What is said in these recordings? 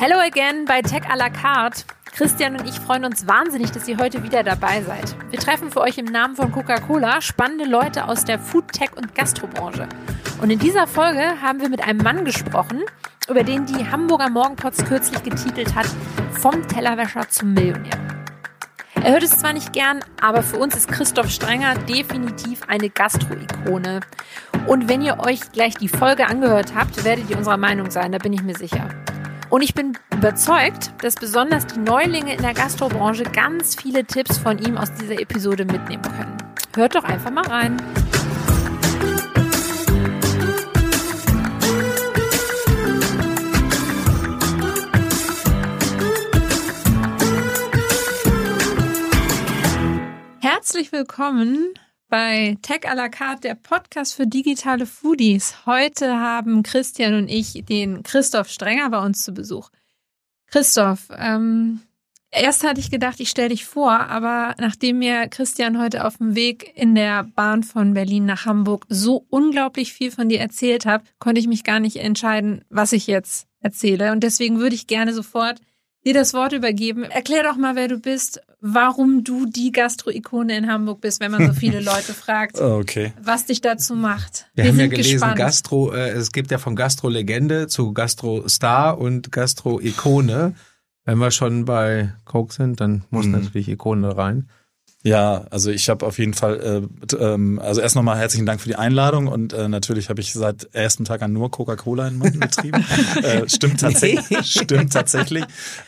Hello again bei Tech à la carte. Christian und ich freuen uns wahnsinnig, dass ihr heute wieder dabei seid. Wir treffen für euch im Namen von Coca-Cola spannende Leute aus der Food, Tech und Gastrobranche. Und in dieser Folge haben wir mit einem Mann gesprochen, über den die Hamburger Morgenpots kürzlich getitelt hat, vom Tellerwäscher zum Millionär. Er hört es zwar nicht gern, aber für uns ist Christoph Strenger definitiv eine Gastro-Ikone. Und wenn ihr euch gleich die Folge angehört habt, werdet ihr unserer Meinung sein, da bin ich mir sicher. Und ich bin überzeugt, dass besonders die Neulinge in der Gastrobranche ganz viele Tipps von ihm aus dieser Episode mitnehmen können. Hört doch einfach mal rein. Herzlich willkommen bei Tech à la carte, der Podcast für digitale Foodies. Heute haben Christian und ich den Christoph Strenger bei uns zu Besuch. Christoph, ähm, erst hatte ich gedacht, ich stelle dich vor, aber nachdem mir Christian heute auf dem Weg in der Bahn von Berlin nach Hamburg so unglaublich viel von dir erzählt hat, konnte ich mich gar nicht entscheiden, was ich jetzt erzähle. Und deswegen würde ich gerne sofort dir das Wort übergeben. Erklär doch mal, wer du bist, warum du die Gastro-Ikone in Hamburg bist, wenn man so viele Leute fragt, okay. was dich dazu macht. Wir, Wir haben ja gelesen, gespannt. Gastro, äh, es gibt ja von Gastro-Legende zu Gastro-Star und Gastro-Ikone. Wenn wir schon bei Coke sind, dann muss mhm. natürlich Ikone rein. Ja, also ich habe auf jeden Fall, äh, ähm, also erst nochmal herzlichen Dank für die Einladung und äh, natürlich habe ich seit ersten Tag an nur Coca-Cola in meinem Betrieb. äh, stimmt tatsächlich, stimmt tatsächlich.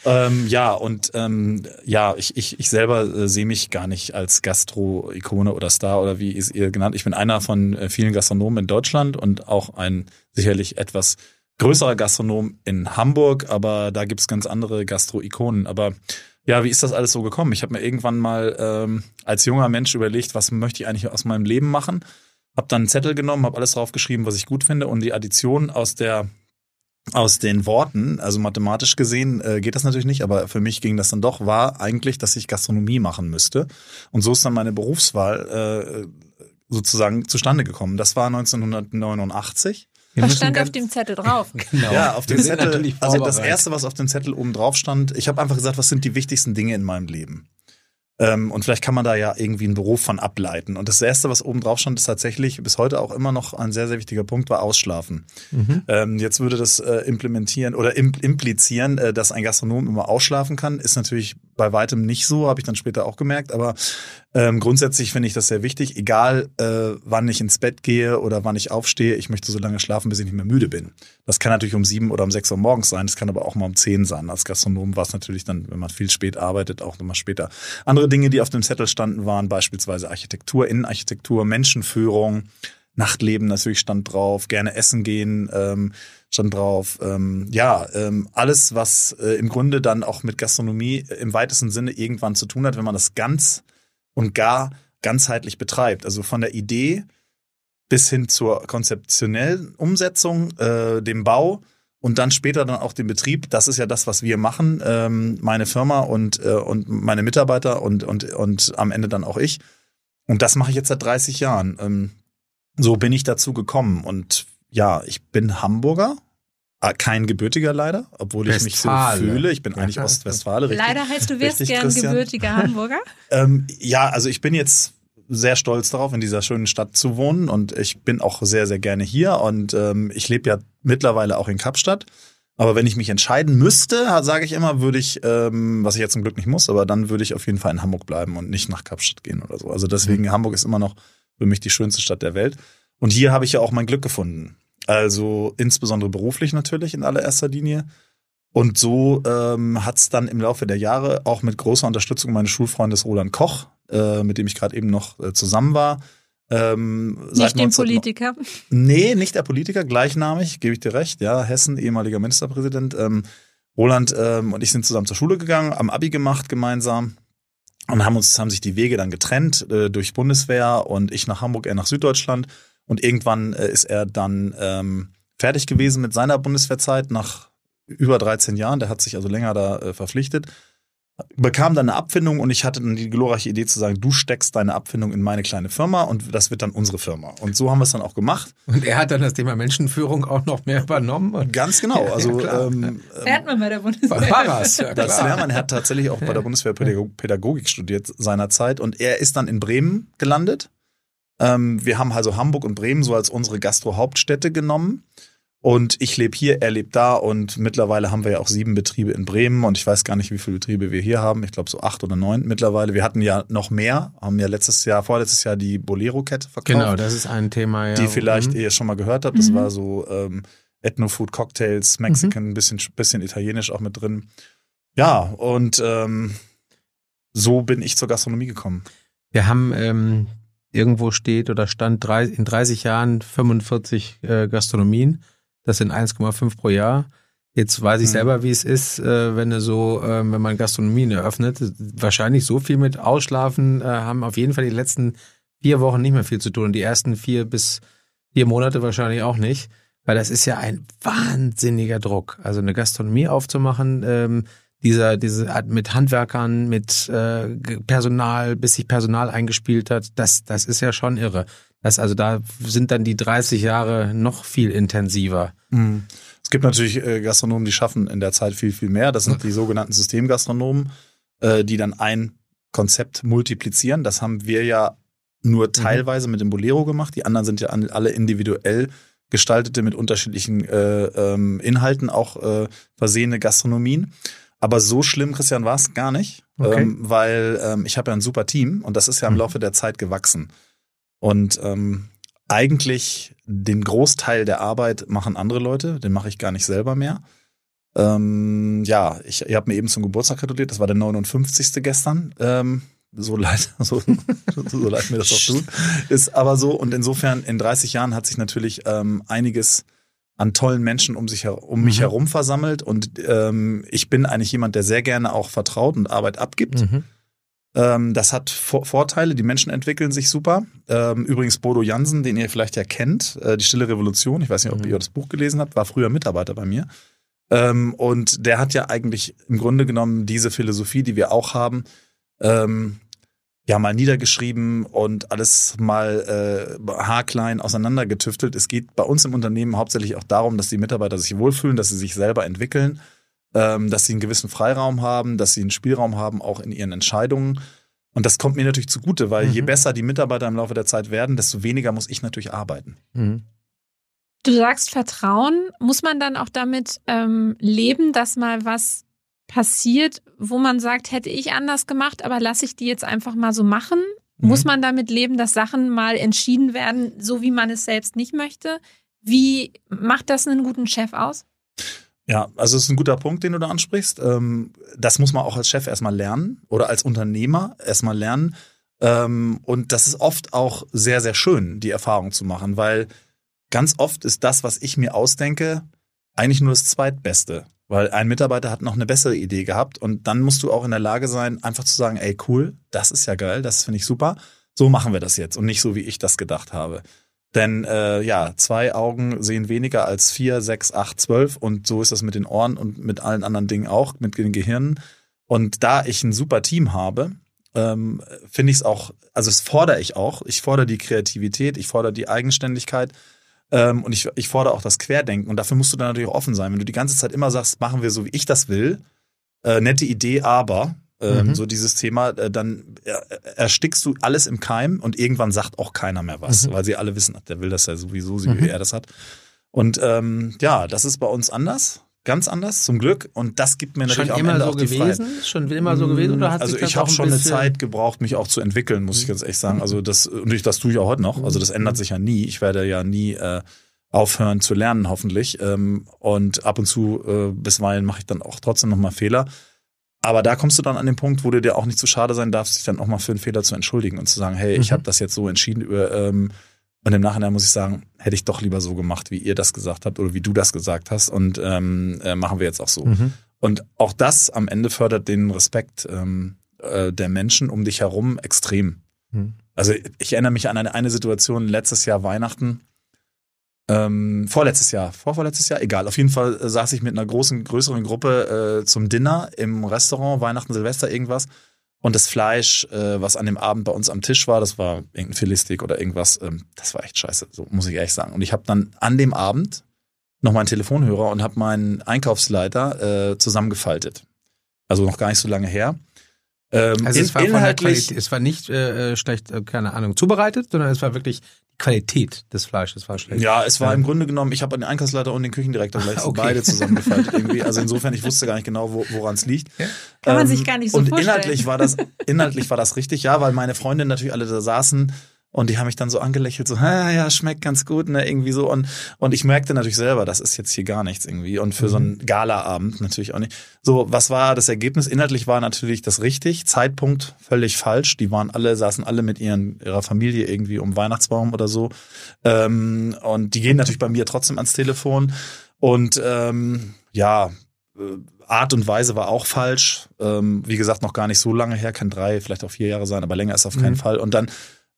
Ähm, ja und ähm, ja, ich, ich, ich selber äh, sehe mich gar nicht als Gastro-Ikone oder Star oder wie ist ihr genannt. Ich bin einer von äh, vielen Gastronomen in Deutschland und auch ein sicherlich etwas größerer Gastronom in Hamburg, aber da gibt's ganz andere Gastro-Ikonen. Aber ja, wie ist das alles so gekommen? Ich habe mir irgendwann mal ähm, als junger Mensch überlegt, was möchte ich eigentlich aus meinem Leben machen? Hab dann einen Zettel genommen, habe alles draufgeschrieben, was ich gut finde und die Addition aus der aus den Worten, also mathematisch gesehen äh, geht das natürlich nicht, aber für mich ging das dann doch, war eigentlich, dass ich Gastronomie machen müsste. Und so ist dann meine Berufswahl äh, sozusagen zustande gekommen. Das war 1989. Wir was stand auf dem Zettel drauf? genau. Ja, auf dem Zettel. Also das erste, was auf dem Zettel oben drauf stand, ich habe einfach gesagt, was sind die wichtigsten Dinge in meinem Leben? Ähm, und vielleicht kann man da ja irgendwie einen Beruf von ableiten. Und das Erste, was oben drauf stand, ist tatsächlich bis heute auch immer noch ein sehr, sehr wichtiger Punkt, war Ausschlafen. Mhm. Ähm, jetzt würde das äh, implementieren oder im, implizieren, äh, dass ein Gastronom immer ausschlafen kann. Ist natürlich bei weitem nicht so, habe ich dann später auch gemerkt. Aber ähm, grundsätzlich finde ich das sehr wichtig, egal äh, wann ich ins Bett gehe oder wann ich aufstehe, ich möchte so lange schlafen, bis ich nicht mehr müde bin. Das kann natürlich um sieben oder um sechs Uhr morgens sein, das kann aber auch mal um zehn sein. Als Gastronom war es natürlich dann, wenn man viel spät arbeitet, auch nochmal später. Andere Dinge, die auf dem Zettel standen, waren beispielsweise Architektur, Innenarchitektur, Menschenführung, Nachtleben natürlich stand drauf, gerne essen gehen ähm, stand drauf. Ähm, ja, ähm, alles, was äh, im Grunde dann auch mit Gastronomie im weitesten Sinne irgendwann zu tun hat, wenn man das ganz und gar ganzheitlich betreibt. Also von der Idee bis hin zur konzeptionellen Umsetzung, äh, dem Bau und dann später dann auch den Betrieb. Das ist ja das, was wir machen, ähm, meine Firma und, äh, und meine Mitarbeiter und, und, und am Ende dann auch ich. Und das mache ich jetzt seit 30 Jahren. Ähm, so bin ich dazu gekommen. Und ja, ich bin Hamburger, Ah, kein gebürtiger leider, obwohl ich Westfale. mich so fühle. Ich bin eigentlich Ostwestfale. Leider heißt du wirst gern Christian. gebürtiger Hamburger. ähm, ja, also ich bin jetzt sehr stolz darauf, in dieser schönen Stadt zu wohnen und ich bin auch sehr, sehr gerne hier und ähm, ich lebe ja mittlerweile auch in Kapstadt. Aber wenn ich mich entscheiden müsste, sage ich immer, würde ich, ähm, was ich jetzt zum Glück nicht muss, aber dann würde ich auf jeden Fall in Hamburg bleiben und nicht nach Kapstadt gehen oder so. Also deswegen, mhm. Hamburg ist immer noch für mich die schönste Stadt der Welt. Und hier habe ich ja auch mein Glück gefunden. Also insbesondere beruflich natürlich in allererster Linie. Und so ähm, hat es dann im Laufe der Jahre auch mit großer Unterstützung meines Schulfreundes Roland Koch, äh, mit dem ich gerade eben noch äh, zusammen war. Ähm, nicht dem Politiker? Nee, nicht der Politiker, gleichnamig, gebe ich dir recht. Ja, Hessen, ehemaliger Ministerpräsident. Ähm, Roland ähm, und ich sind zusammen zur Schule gegangen, am Abi gemacht gemeinsam und haben uns haben sich die Wege dann getrennt äh, durch Bundeswehr und ich nach Hamburg, er nach Süddeutschland. Und irgendwann äh, ist er dann ähm, fertig gewesen mit seiner Bundeswehrzeit nach über 13 Jahren. Der hat sich also länger da äh, verpflichtet. Bekam dann eine Abfindung und ich hatte dann die glorreiche Idee zu sagen, du steckst deine Abfindung in meine kleine Firma und das wird dann unsere Firma. Und so haben wir es dann auch gemacht. Und er hat dann das Thema Menschenführung auch noch mehr übernommen. Ganz genau. Also ja, ähm, lernt man bei der Bundeswehr. Paras, ja, das lernt man. Er hat tatsächlich auch bei der Bundeswehr Pädagogik studiert seinerzeit und er ist dann in Bremen gelandet. Ähm, wir haben also Hamburg und Bremen so als unsere Gastro-Hauptstädte genommen. Und ich lebe hier, er lebt da und mittlerweile haben wir ja auch sieben Betriebe in Bremen und ich weiß gar nicht, wie viele Betriebe wir hier haben. Ich glaube so acht oder neun mittlerweile. Wir hatten ja noch mehr, haben ja letztes Jahr, vorletztes Jahr die Bolero-Kette verkauft. Genau, das ist ein Thema, ja. Die vielleicht mhm. ihr schon mal gehört habt. Das mhm. war so ähm, Ethno-Food, Cocktails, Mexican, mhm. bisschen, bisschen italienisch auch mit drin. Ja, und ähm, so bin ich zur Gastronomie gekommen. Wir haben ähm, irgendwo steht oder stand drei, in 30 Jahren 45 äh, Gastronomien. Das sind 1,5 pro Jahr. Jetzt weiß ich mhm. selber, wie es ist, äh, wenn du so, äh, wenn man Gastronomien eröffnet. Wahrscheinlich so viel mit Ausschlafen äh, haben auf jeden Fall die letzten vier Wochen nicht mehr viel zu tun und die ersten vier bis vier Monate wahrscheinlich auch nicht, weil das ist ja ein wahnsinniger Druck. Also eine Gastronomie aufzumachen, ähm, dieser, diese mit Handwerkern, mit äh, Personal, bis sich Personal eingespielt hat, das, das ist ja schon irre. Das, also da sind dann die 30 Jahre noch viel intensiver. Mhm. Es gibt natürlich äh, Gastronomen, die schaffen in der Zeit viel, viel mehr. Das sind die sogenannten Systemgastronomen, äh, die dann ein Konzept multiplizieren. Das haben wir ja nur mhm. teilweise mhm. mit dem Bolero gemacht. Die anderen sind ja alle individuell gestaltete mit unterschiedlichen äh, ähm, Inhalten auch äh, versehene Gastronomien. Aber so schlimm, Christian, war es gar nicht, okay. ähm, weil ähm, ich habe ja ein super Team und das ist ja im mhm. Laufe der Zeit gewachsen. Und ähm, eigentlich den Großteil der Arbeit machen andere Leute, den mache ich gar nicht selber mehr. Ähm, ja, ich, ihr habt mir eben zum Geburtstag gratuliert, das war der 59. gestern. Ähm, so leid, so, so leid mir das auch tut. Ist aber so, und insofern, in 30 Jahren hat sich natürlich ähm, einiges an tollen Menschen um, sich, um mich mhm. herum versammelt. Und ähm, ich bin eigentlich jemand, der sehr gerne auch vertraut und Arbeit abgibt. Mhm. Ähm, das hat Vorteile, die Menschen entwickeln sich super. Ähm, übrigens Bodo Jansen, den ihr vielleicht ja kennt, äh, die Stille Revolution, ich weiß nicht, ob mhm. ihr das Buch gelesen habt, war früher Mitarbeiter bei mir. Ähm, und der hat ja eigentlich im Grunde genommen diese Philosophie, die wir auch haben, ja mal niedergeschrieben und alles mal äh, haarklein auseinandergetüftelt. Es geht bei uns im Unternehmen hauptsächlich auch darum, dass die Mitarbeiter sich wohlfühlen, dass sie sich selber entwickeln ähm, dass sie einen gewissen Freiraum haben, dass sie einen Spielraum haben, auch in ihren Entscheidungen. Und das kommt mir natürlich zugute, weil mhm. je besser die Mitarbeiter im Laufe der Zeit werden, desto weniger muss ich natürlich arbeiten. Mhm. Du sagst Vertrauen. Muss man dann auch damit ähm, leben, dass mal was passiert, wo man sagt, hätte ich anders gemacht, aber lasse ich die jetzt einfach mal so machen? Mhm. Muss man damit leben, dass Sachen mal entschieden werden, so wie man es selbst nicht möchte? Wie macht das einen guten Chef aus? Ja, also es ist ein guter Punkt, den du da ansprichst. Ähm, das muss man auch als Chef erstmal lernen oder als Unternehmer erstmal lernen. Ähm, und das ist oft auch sehr, sehr schön, die Erfahrung zu machen, weil ganz oft ist das, was ich mir ausdenke, eigentlich nur das Zweitbeste. Weil ein Mitarbeiter hat noch eine bessere Idee gehabt und dann musst du auch in der Lage sein, einfach zu sagen, ey, cool, das ist ja geil, das finde ich super. So machen wir das jetzt und nicht so, wie ich das gedacht habe. Denn äh, ja, zwei Augen sehen weniger als vier, sechs, acht, zwölf und so ist das mit den Ohren und mit allen anderen Dingen auch, mit den Gehirnen. Und da ich ein super Team habe, ähm, finde ich es auch, also es fordere ich auch. Ich fordere die Kreativität, ich fordere die Eigenständigkeit ähm, und ich, ich fordere auch das Querdenken. Und dafür musst du dann natürlich auch offen sein. Wenn du die ganze Zeit immer sagst, machen wir so, wie ich das will, äh, nette Idee, aber ähm, mhm. so dieses Thema, äh, dann erstickst du alles im Keim und irgendwann sagt auch keiner mehr was, mhm. weil sie alle wissen, der will das ja sowieso, so wie mhm. er das hat. Und ähm, ja, das ist bei uns anders. Ganz anders, zum Glück. Und das gibt mir natürlich schon auch, immer so auch die gewesen? Freiheit. Schon immer so gewesen? Oder hat also sich ich habe schon eine Zeit gebraucht, mich auch zu entwickeln, muss ich ganz ehrlich sagen. Also das, und das tue ich auch heute noch. Also das ändert mhm. sich ja nie. Ich werde ja nie äh, aufhören zu lernen, hoffentlich. Ähm, und ab und zu, äh, bisweilen mache ich dann auch trotzdem nochmal Fehler. Aber da kommst du dann an den Punkt, wo du dir auch nicht zu schade sein darfst, dich dann auch mal für einen Fehler zu entschuldigen und zu sagen, hey, mhm. ich habe das jetzt so entschieden über, ähm, und im Nachhinein muss ich sagen, hätte ich doch lieber so gemacht, wie ihr das gesagt habt oder wie du das gesagt hast und ähm, äh, machen wir jetzt auch so. Mhm. Und auch das am Ende fördert den Respekt ähm, äh, der Menschen um dich herum extrem. Mhm. Also ich erinnere mich an eine, eine Situation letztes Jahr Weihnachten. Ähm, vorletztes Jahr, vorvorletztes Jahr, egal. Auf jeden Fall äh, saß ich mit einer großen, größeren Gruppe äh, zum Dinner im Restaurant, Weihnachten, Silvester, irgendwas. Und das Fleisch, äh, was an dem Abend bei uns am Tisch war, das war irgendein Filistik oder irgendwas, ähm, das war echt scheiße, so muss ich ehrlich sagen. Und ich habe dann an dem Abend noch meinen Telefonhörer und habe meinen Einkaufsleiter äh, zusammengefaltet. Also noch gar nicht so lange her. Ähm, also es war inhaltlich, es war nicht äh, äh, schlecht, äh, keine Ahnung, zubereitet, sondern es war wirklich Qualität des Fleisches war schlecht. Ja, es war ja. im Grunde genommen, ich habe den Einkaufsleiter und den Küchendirektor gleich okay. beide zusammengefaltet irgendwie. Also insofern, ich wusste gar nicht genau, wo, woran es liegt. Ja. Kann ähm, man sich gar nicht so und vorstellen. Und inhaltlich war das, inhaltlich war das richtig, ja, weil meine Freundinnen natürlich alle da saßen und die haben mich dann so angelächelt, so, ja, ja, schmeckt ganz gut, ne, irgendwie so. Und, und ich merkte natürlich selber, das ist jetzt hier gar nichts irgendwie. Und für mhm. so einen Galaabend natürlich auch nicht. So, was war das Ergebnis? Inhaltlich war natürlich das richtig. Zeitpunkt völlig falsch. Die waren alle, saßen alle mit ihren, ihrer Familie irgendwie um Weihnachtsbaum oder so. Ähm, und die gehen natürlich bei mir trotzdem ans Telefon. Und ähm, ja, äh, Art und Weise war auch falsch. Ähm, wie gesagt, noch gar nicht so lange her, kann drei, vielleicht auch vier Jahre sein, aber länger ist auf keinen mhm. Fall. Und dann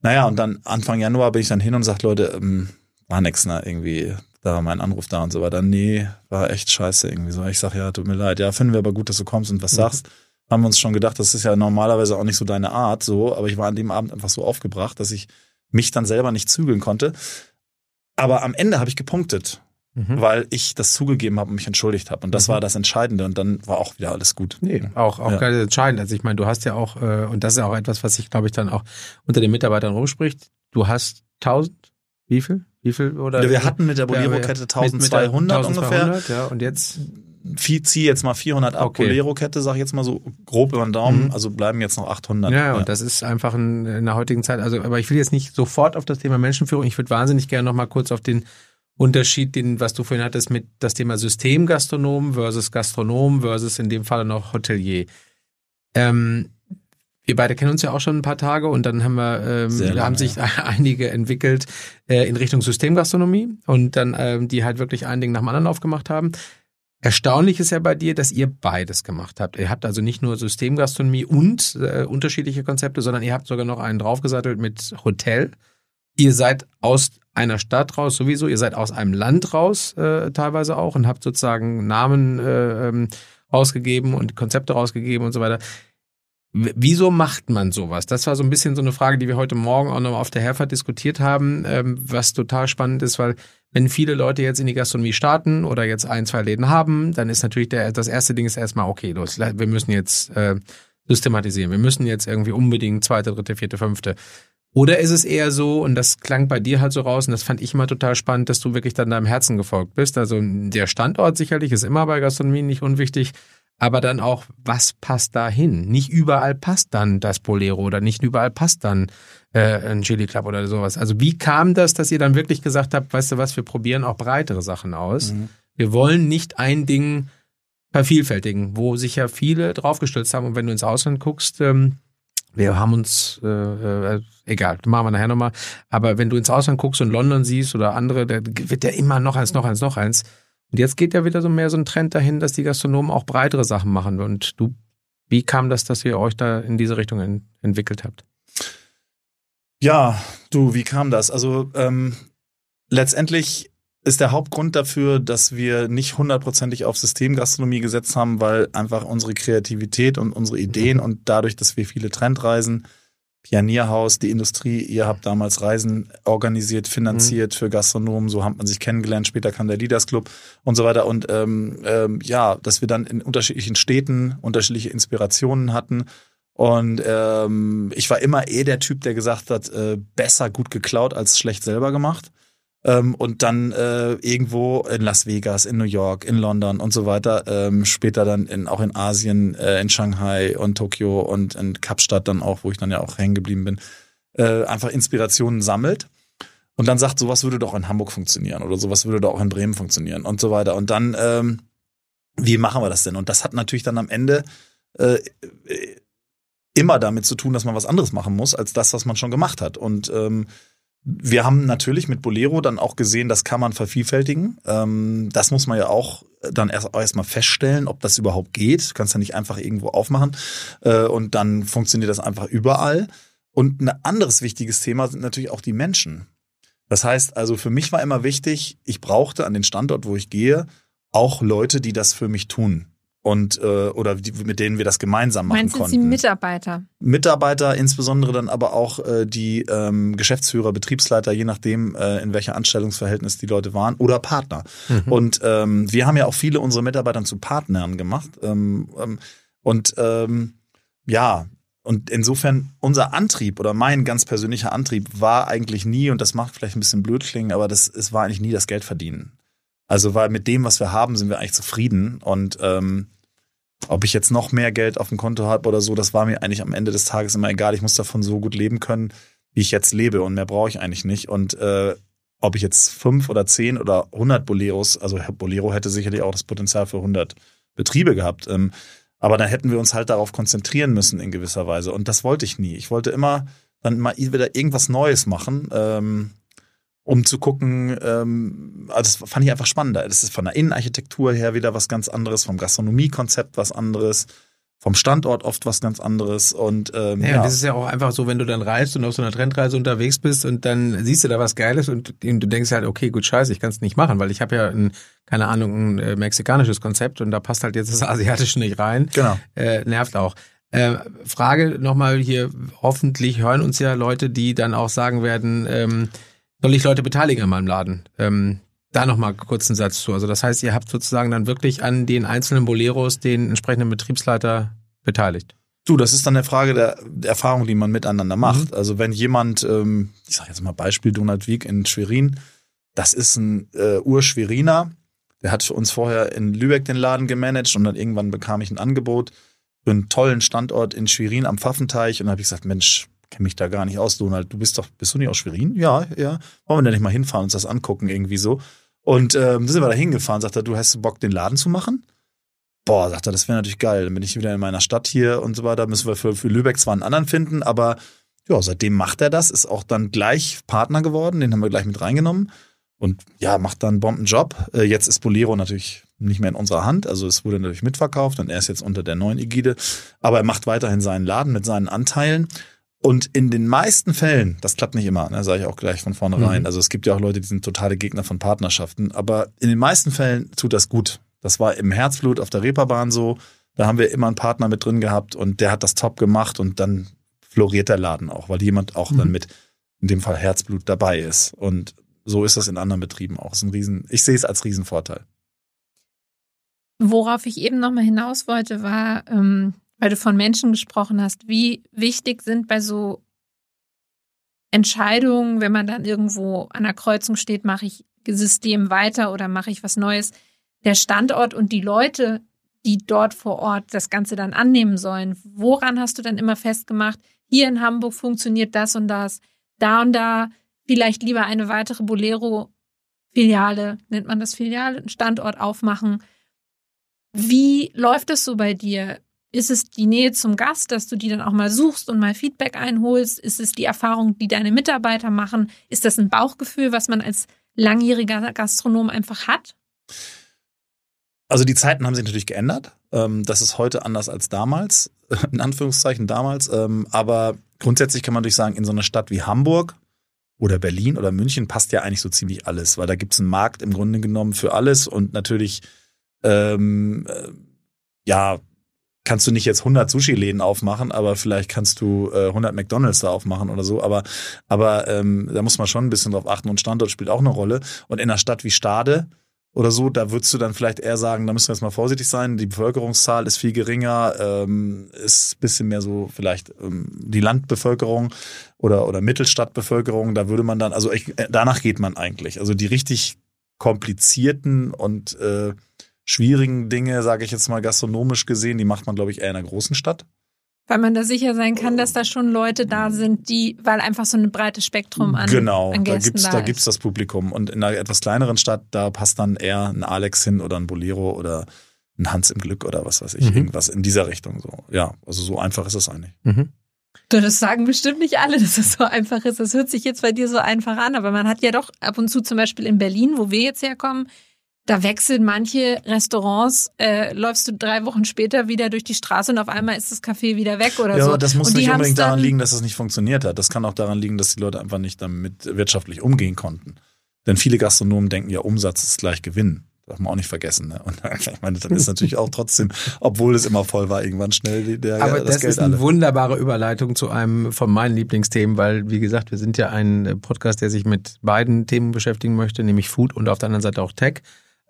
naja, und dann Anfang Januar bin ich dann hin und sag, Leute, ähm, war nix, ne, irgendwie, da war mein Anruf da und so weiter. Nee, war echt scheiße irgendwie so. Ich sag, ja, tut mir leid. Ja, finden wir aber gut, dass du kommst und was mhm. sagst. Haben wir uns schon gedacht, das ist ja normalerweise auch nicht so deine Art, so, aber ich war an dem Abend einfach so aufgebracht, dass ich mich dann selber nicht zügeln konnte. Aber am Ende habe ich gepunktet mhm. weil ich das zugegeben habe und mich entschuldigt habe. Und das mhm. war das Entscheidende. Und dann war auch wieder alles gut. Nee, auch, auch ja. ganz entscheidend. Also ich meine, du hast ja auch, äh, und das ist auch etwas, was sich, glaube ich, dann auch unter den Mitarbeitern rumspricht. Du hast 1000, wie viel? Wie viel? Oder ja, wir hatten mit der Bolero-Kette 1200 ungefähr. Ja, und jetzt? Zieh jetzt mal 400 ab. Okay. Bolero-Kette, sag ich jetzt mal so grob über den Daumen. Mhm. Also bleiben jetzt noch 800. Ja, ja, und das ist einfach in, in der heutigen Zeit. Also, aber ich will jetzt nicht sofort auf das Thema Menschenführung. Ich würde wahnsinnig gerne noch mal kurz auf den Unterschied, den, was du vorhin hattest, mit das Thema Systemgastronom versus Gastronom versus in dem Fall noch Hotelier. Ähm, wir beide kennen uns ja auch schon ein paar Tage und dann haben wir, ähm, lange, haben sich ja. einige entwickelt äh, in Richtung Systemgastronomie und dann ähm, die halt wirklich ein Ding nach dem anderen aufgemacht haben. Erstaunlich ist ja bei dir, dass ihr beides gemacht habt. Ihr habt also nicht nur Systemgastronomie und äh, unterschiedliche Konzepte, sondern ihr habt sogar noch einen draufgesattelt mit Hotel. Ihr seid aus einer Stadt raus sowieso, ihr seid aus einem Land raus äh, teilweise auch und habt sozusagen Namen äh, ähm, rausgegeben und Konzepte rausgegeben und so weiter. Wieso macht man sowas? Das war so ein bisschen so eine Frage, die wir heute Morgen auch noch auf der Herfahrt diskutiert haben, ähm, was total spannend ist, weil wenn viele Leute jetzt in die Gastronomie starten oder jetzt ein, zwei Läden haben, dann ist natürlich der, das erste Ding ist erstmal, okay, los, wir müssen jetzt äh, systematisieren. Wir müssen jetzt irgendwie unbedingt zweite, dritte, vierte, fünfte oder ist es eher so, und das klang bei dir halt so raus, und das fand ich immer total spannend, dass du wirklich dann deinem Herzen gefolgt bist. Also der Standort sicherlich ist immer bei Gastronomie nicht unwichtig, aber dann auch, was passt da hin? Nicht überall passt dann das Bolero oder nicht überall passt dann äh, ein Chili Club oder sowas. Also wie kam das, dass ihr dann wirklich gesagt habt, weißt du was, wir probieren auch breitere Sachen aus. Mhm. Wir wollen nicht ein Ding vervielfältigen, wo sich ja viele draufgestürzt haben. Und wenn du ins Ausland guckst, ähm, wir haben uns, äh, äh, egal, machen wir nachher nochmal. Aber wenn du ins Ausland guckst und London siehst oder andere, da wird ja immer noch eins, noch eins, noch eins. Und jetzt geht ja wieder so mehr so ein Trend dahin, dass die Gastronomen auch breitere Sachen machen. Und du, wie kam das, dass ihr euch da in diese Richtung in, entwickelt habt? Ja, du, wie kam das? Also ähm, letztendlich ist der Hauptgrund dafür, dass wir nicht hundertprozentig auf Systemgastronomie gesetzt haben, weil einfach unsere Kreativität und unsere Ideen und dadurch, dass wir viele Trendreisen, Pionierhaus, die Industrie, ihr habt damals Reisen organisiert, finanziert mhm. für Gastronomen, so hat man sich kennengelernt, später kam der Leaders Club und so weiter. Und ähm, ähm, ja, dass wir dann in unterschiedlichen Städten unterschiedliche Inspirationen hatten. Und ähm, ich war immer eh der Typ, der gesagt hat, äh, besser gut geklaut als schlecht selber gemacht. Ähm, und dann äh, irgendwo in Las Vegas, in New York, in London und so weiter. Ähm, später dann in, auch in Asien, äh, in Shanghai und Tokio und in Kapstadt dann auch, wo ich dann ja auch hängen geblieben bin, äh, einfach Inspirationen sammelt. Und dann sagt, sowas würde doch in Hamburg funktionieren oder sowas würde doch auch in Bremen funktionieren und so weiter. Und dann, ähm, wie machen wir das denn? Und das hat natürlich dann am Ende äh, immer damit zu tun, dass man was anderes machen muss, als das, was man schon gemacht hat. Und ähm, wir haben natürlich mit Bolero dann auch gesehen, das kann man vervielfältigen. Ähm, das muss man ja auch dann erst erstmal feststellen, ob das überhaupt geht. Du kannst ja nicht einfach irgendwo aufmachen äh, und dann funktioniert das einfach überall. Und ein anderes wichtiges Thema sind natürlich auch die Menschen. Das heißt also, für mich war immer wichtig, ich brauchte an den Standort, wo ich gehe, auch Leute, die das für mich tun und äh, oder die, mit denen wir das gemeinsam machen Meinst konnten. Sie Mitarbeiter? Mitarbeiter, insbesondere dann aber auch äh, die ähm, Geschäftsführer, Betriebsleiter, je nachdem, äh, in welcher Anstellungsverhältnis die Leute waren, oder Partner. Mhm. Und ähm, wir haben ja auch viele unserer Mitarbeiter zu Partnern gemacht. Ähm, ähm, und ähm, ja, und insofern unser Antrieb oder mein ganz persönlicher Antrieb war eigentlich nie, und das macht vielleicht ein bisschen blöd klingen, aber das, es war eigentlich nie das Geld verdienen. Also weil mit dem, was wir haben, sind wir eigentlich zufrieden. Und ähm, ob ich jetzt noch mehr Geld auf dem Konto habe oder so, das war mir eigentlich am Ende des Tages immer egal. Ich muss davon so gut leben können, wie ich jetzt lebe. Und mehr brauche ich eigentlich nicht. Und äh, ob ich jetzt fünf oder zehn oder hundert Boleros, also Bolero hätte sicherlich auch das Potenzial für hundert Betriebe gehabt. Ähm, aber dann hätten wir uns halt darauf konzentrieren müssen in gewisser Weise. Und das wollte ich nie. Ich wollte immer dann mal wieder irgendwas Neues machen, ähm, um zu gucken, ähm, also das fand ich einfach spannender. Das ist von der Innenarchitektur her wieder was ganz anderes, vom Gastronomiekonzept was anderes vom Standort oft was ganz anderes und ähm, ja, ja. das ist ja auch einfach so, wenn du dann reist und auf so einer Trendreise unterwegs bist und dann siehst du da was Geiles und du denkst halt, okay, gut, scheiße, ich kann es nicht machen, weil ich habe ja ein, keine Ahnung, ein äh, mexikanisches Konzept und da passt halt jetzt das Asiatische nicht rein. Genau. Äh, nervt auch. Äh, Frage nochmal hier, hoffentlich hören uns ja Leute, die dann auch sagen werden, ähm, soll ich Leute beteiligen an meinem Laden? Ähm, da nochmal kurz einen Satz zu. Also das heißt, ihr habt sozusagen dann wirklich an den einzelnen Boleros den entsprechenden Betriebsleiter beteiligt. Du, das ist dann eine Frage der, der Erfahrung, die man miteinander macht. Mhm. Also wenn jemand, ähm, ich sage jetzt mal Beispiel Donald Wieck in Schwerin, das ist ein äh, Urschweriner, der hat für uns vorher in Lübeck den Laden gemanagt und dann irgendwann bekam ich ein Angebot für einen tollen Standort in Schwerin am Pfaffenteich und dann habe ich gesagt, Mensch, kenne mich da gar nicht aus, Donald, du bist doch, bist du nicht aus Schwerin? Ja, ja. Wollen wir denn nicht mal hinfahren und uns das angucken irgendwie so? Und ähm, da sind wir da hingefahren, sagt er, du hast Bock, den Laden zu machen? Boah, sagt er, das wäre natürlich geil. Dann bin ich wieder in meiner Stadt hier und so weiter. Müssen wir für, für Lübeck zwar einen anderen finden, aber ja, seitdem macht er das, ist auch dann gleich Partner geworden, den haben wir gleich mit reingenommen und ja, macht dann einen Bombenjob. Äh, jetzt ist Bolero natürlich nicht mehr in unserer Hand, also es wurde natürlich mitverkauft und er ist jetzt unter der neuen Ägide, aber er macht weiterhin seinen Laden mit seinen Anteilen und in den meisten Fällen, das klappt nicht immer, ne, sage ich auch gleich von vornherein. Mhm. Also es gibt ja auch Leute, die sind totale Gegner von Partnerschaften, aber in den meisten Fällen tut das gut. Das war im Herzblut auf der Reeperbahn so. Da haben wir immer einen Partner mit drin gehabt und der hat das top gemacht und dann floriert der Laden auch, weil jemand auch mhm. dann mit in dem Fall Herzblut dabei ist. Und so ist das in anderen Betrieben auch. Ist ein Riesen, ich sehe es als Riesenvorteil. Worauf ich eben nochmal hinaus wollte, war, ähm, weil du von Menschen gesprochen hast, wie wichtig sind bei so Entscheidungen, wenn man dann irgendwo an der Kreuzung steht, mache ich System weiter oder mache ich was Neues, der Standort und die Leute, die dort vor Ort das Ganze dann annehmen sollen. Woran hast du dann immer festgemacht, hier in Hamburg funktioniert das und das, da und da vielleicht lieber eine weitere Bolero-Filiale, nennt man das Filiale, Standort aufmachen. Wie läuft es so bei dir? Ist es die Nähe zum Gast, dass du die dann auch mal suchst und mal Feedback einholst? Ist es die Erfahrung, die deine Mitarbeiter machen? Ist das ein Bauchgefühl, was man als langjähriger Gastronom einfach hat? Also die Zeiten haben sich natürlich geändert. Ähm, das ist heute anders als damals, in Anführungszeichen damals. Ähm, aber grundsätzlich kann man durch sagen, in so einer Stadt wie Hamburg oder Berlin oder München passt ja eigentlich so ziemlich alles, weil da gibt es einen Markt im Grunde genommen für alles und natürlich ähm, äh, ja kannst du nicht jetzt 100 Sushi-Läden aufmachen, aber vielleicht kannst du äh, 100 McDonalds da aufmachen oder so. Aber, aber ähm, da muss man schon ein bisschen drauf achten und Standort spielt auch eine Rolle. Und in einer Stadt wie Stade oder so, da würdest du dann vielleicht eher sagen, da müssen wir jetzt mal vorsichtig sein. Die Bevölkerungszahl ist viel geringer, ähm, ist bisschen mehr so vielleicht ähm, die Landbevölkerung oder oder Mittelstadtbevölkerung. Da würde man dann, also ich, äh, danach geht man eigentlich. Also die richtig komplizierten und äh, schwierigen Dinge, sage ich jetzt mal gastronomisch gesehen, die macht man, glaube ich, eher in einer großen Stadt. Weil man da sicher sein kann, dass da schon Leute da sind, die, weil einfach so ein breites Spektrum an Genau, an da gibt's da, da gibt's das Publikum. Und in einer etwas kleineren Stadt, da passt dann eher ein Alex hin oder ein Bolero oder ein Hans im Glück oder was weiß ich, mhm. irgendwas in dieser Richtung. So, ja, also so einfach ist es eigentlich. Mhm. Das sagen bestimmt nicht alle, dass es so einfach ist. Das hört sich jetzt bei dir so einfach an, aber man hat ja doch ab und zu zum Beispiel in Berlin, wo wir jetzt herkommen, Da wechseln manche Restaurants, äh, läufst du drei Wochen später wieder durch die Straße und auf einmal ist das Café wieder weg oder ja, so. Ja, das muss und nicht unbedingt daran liegen, dass es nicht funktioniert hat. Das kann auch daran liegen, dass die Leute einfach nicht damit wirtschaftlich umgehen konnten. Denn viele Gastronomen denken ja, Umsatz ist gleich Gewinn. Darf man auch nicht vergessen. Ne? Und ich meine, dann ist natürlich auch trotzdem, obwohl es immer voll war, irgendwann schnell der Aber das, das ist eine alle. wunderbare Überleitung zu einem von meinen Lieblingsthemen, weil, wie gesagt, wir sind ja ein Podcast, der sich mit beiden Themen beschäftigen möchte, nämlich Food und auf der anderen Seite auch Tech,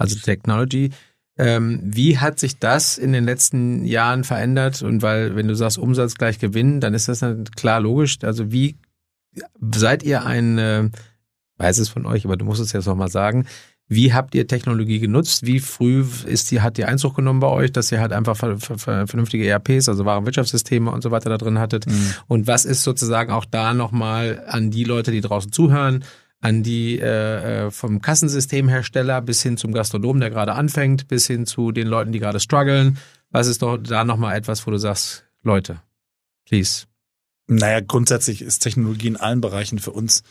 also Technology. Ähm, wie hat sich das in den letzten Jahren verändert? Und weil, wenn du sagst Umsatz gleich Gewinn, dann ist das klar logisch. Also wie seid ihr ein, äh, weiß es von euch, aber du musst es jetzt nochmal sagen, wie habt ihr Technologie genutzt? Wie früh ist die, hat die Einzug genommen bei euch, dass ihr halt einfach vernünftige ERPs, also Warenwirtschaftssysteme und so weiter da drin hattet? Mhm. Und was ist sozusagen auch da nochmal an die Leute, die draußen zuhören, an die äh, äh, vom Kassensystemhersteller bis hin zum Gastronom, der gerade anfängt, bis hin zu den Leuten, die gerade strugglen? Was ist doch da nochmal etwas, wo du sagst, Leute, please? Naja, grundsätzlich ist Technologie in allen Bereichen für uns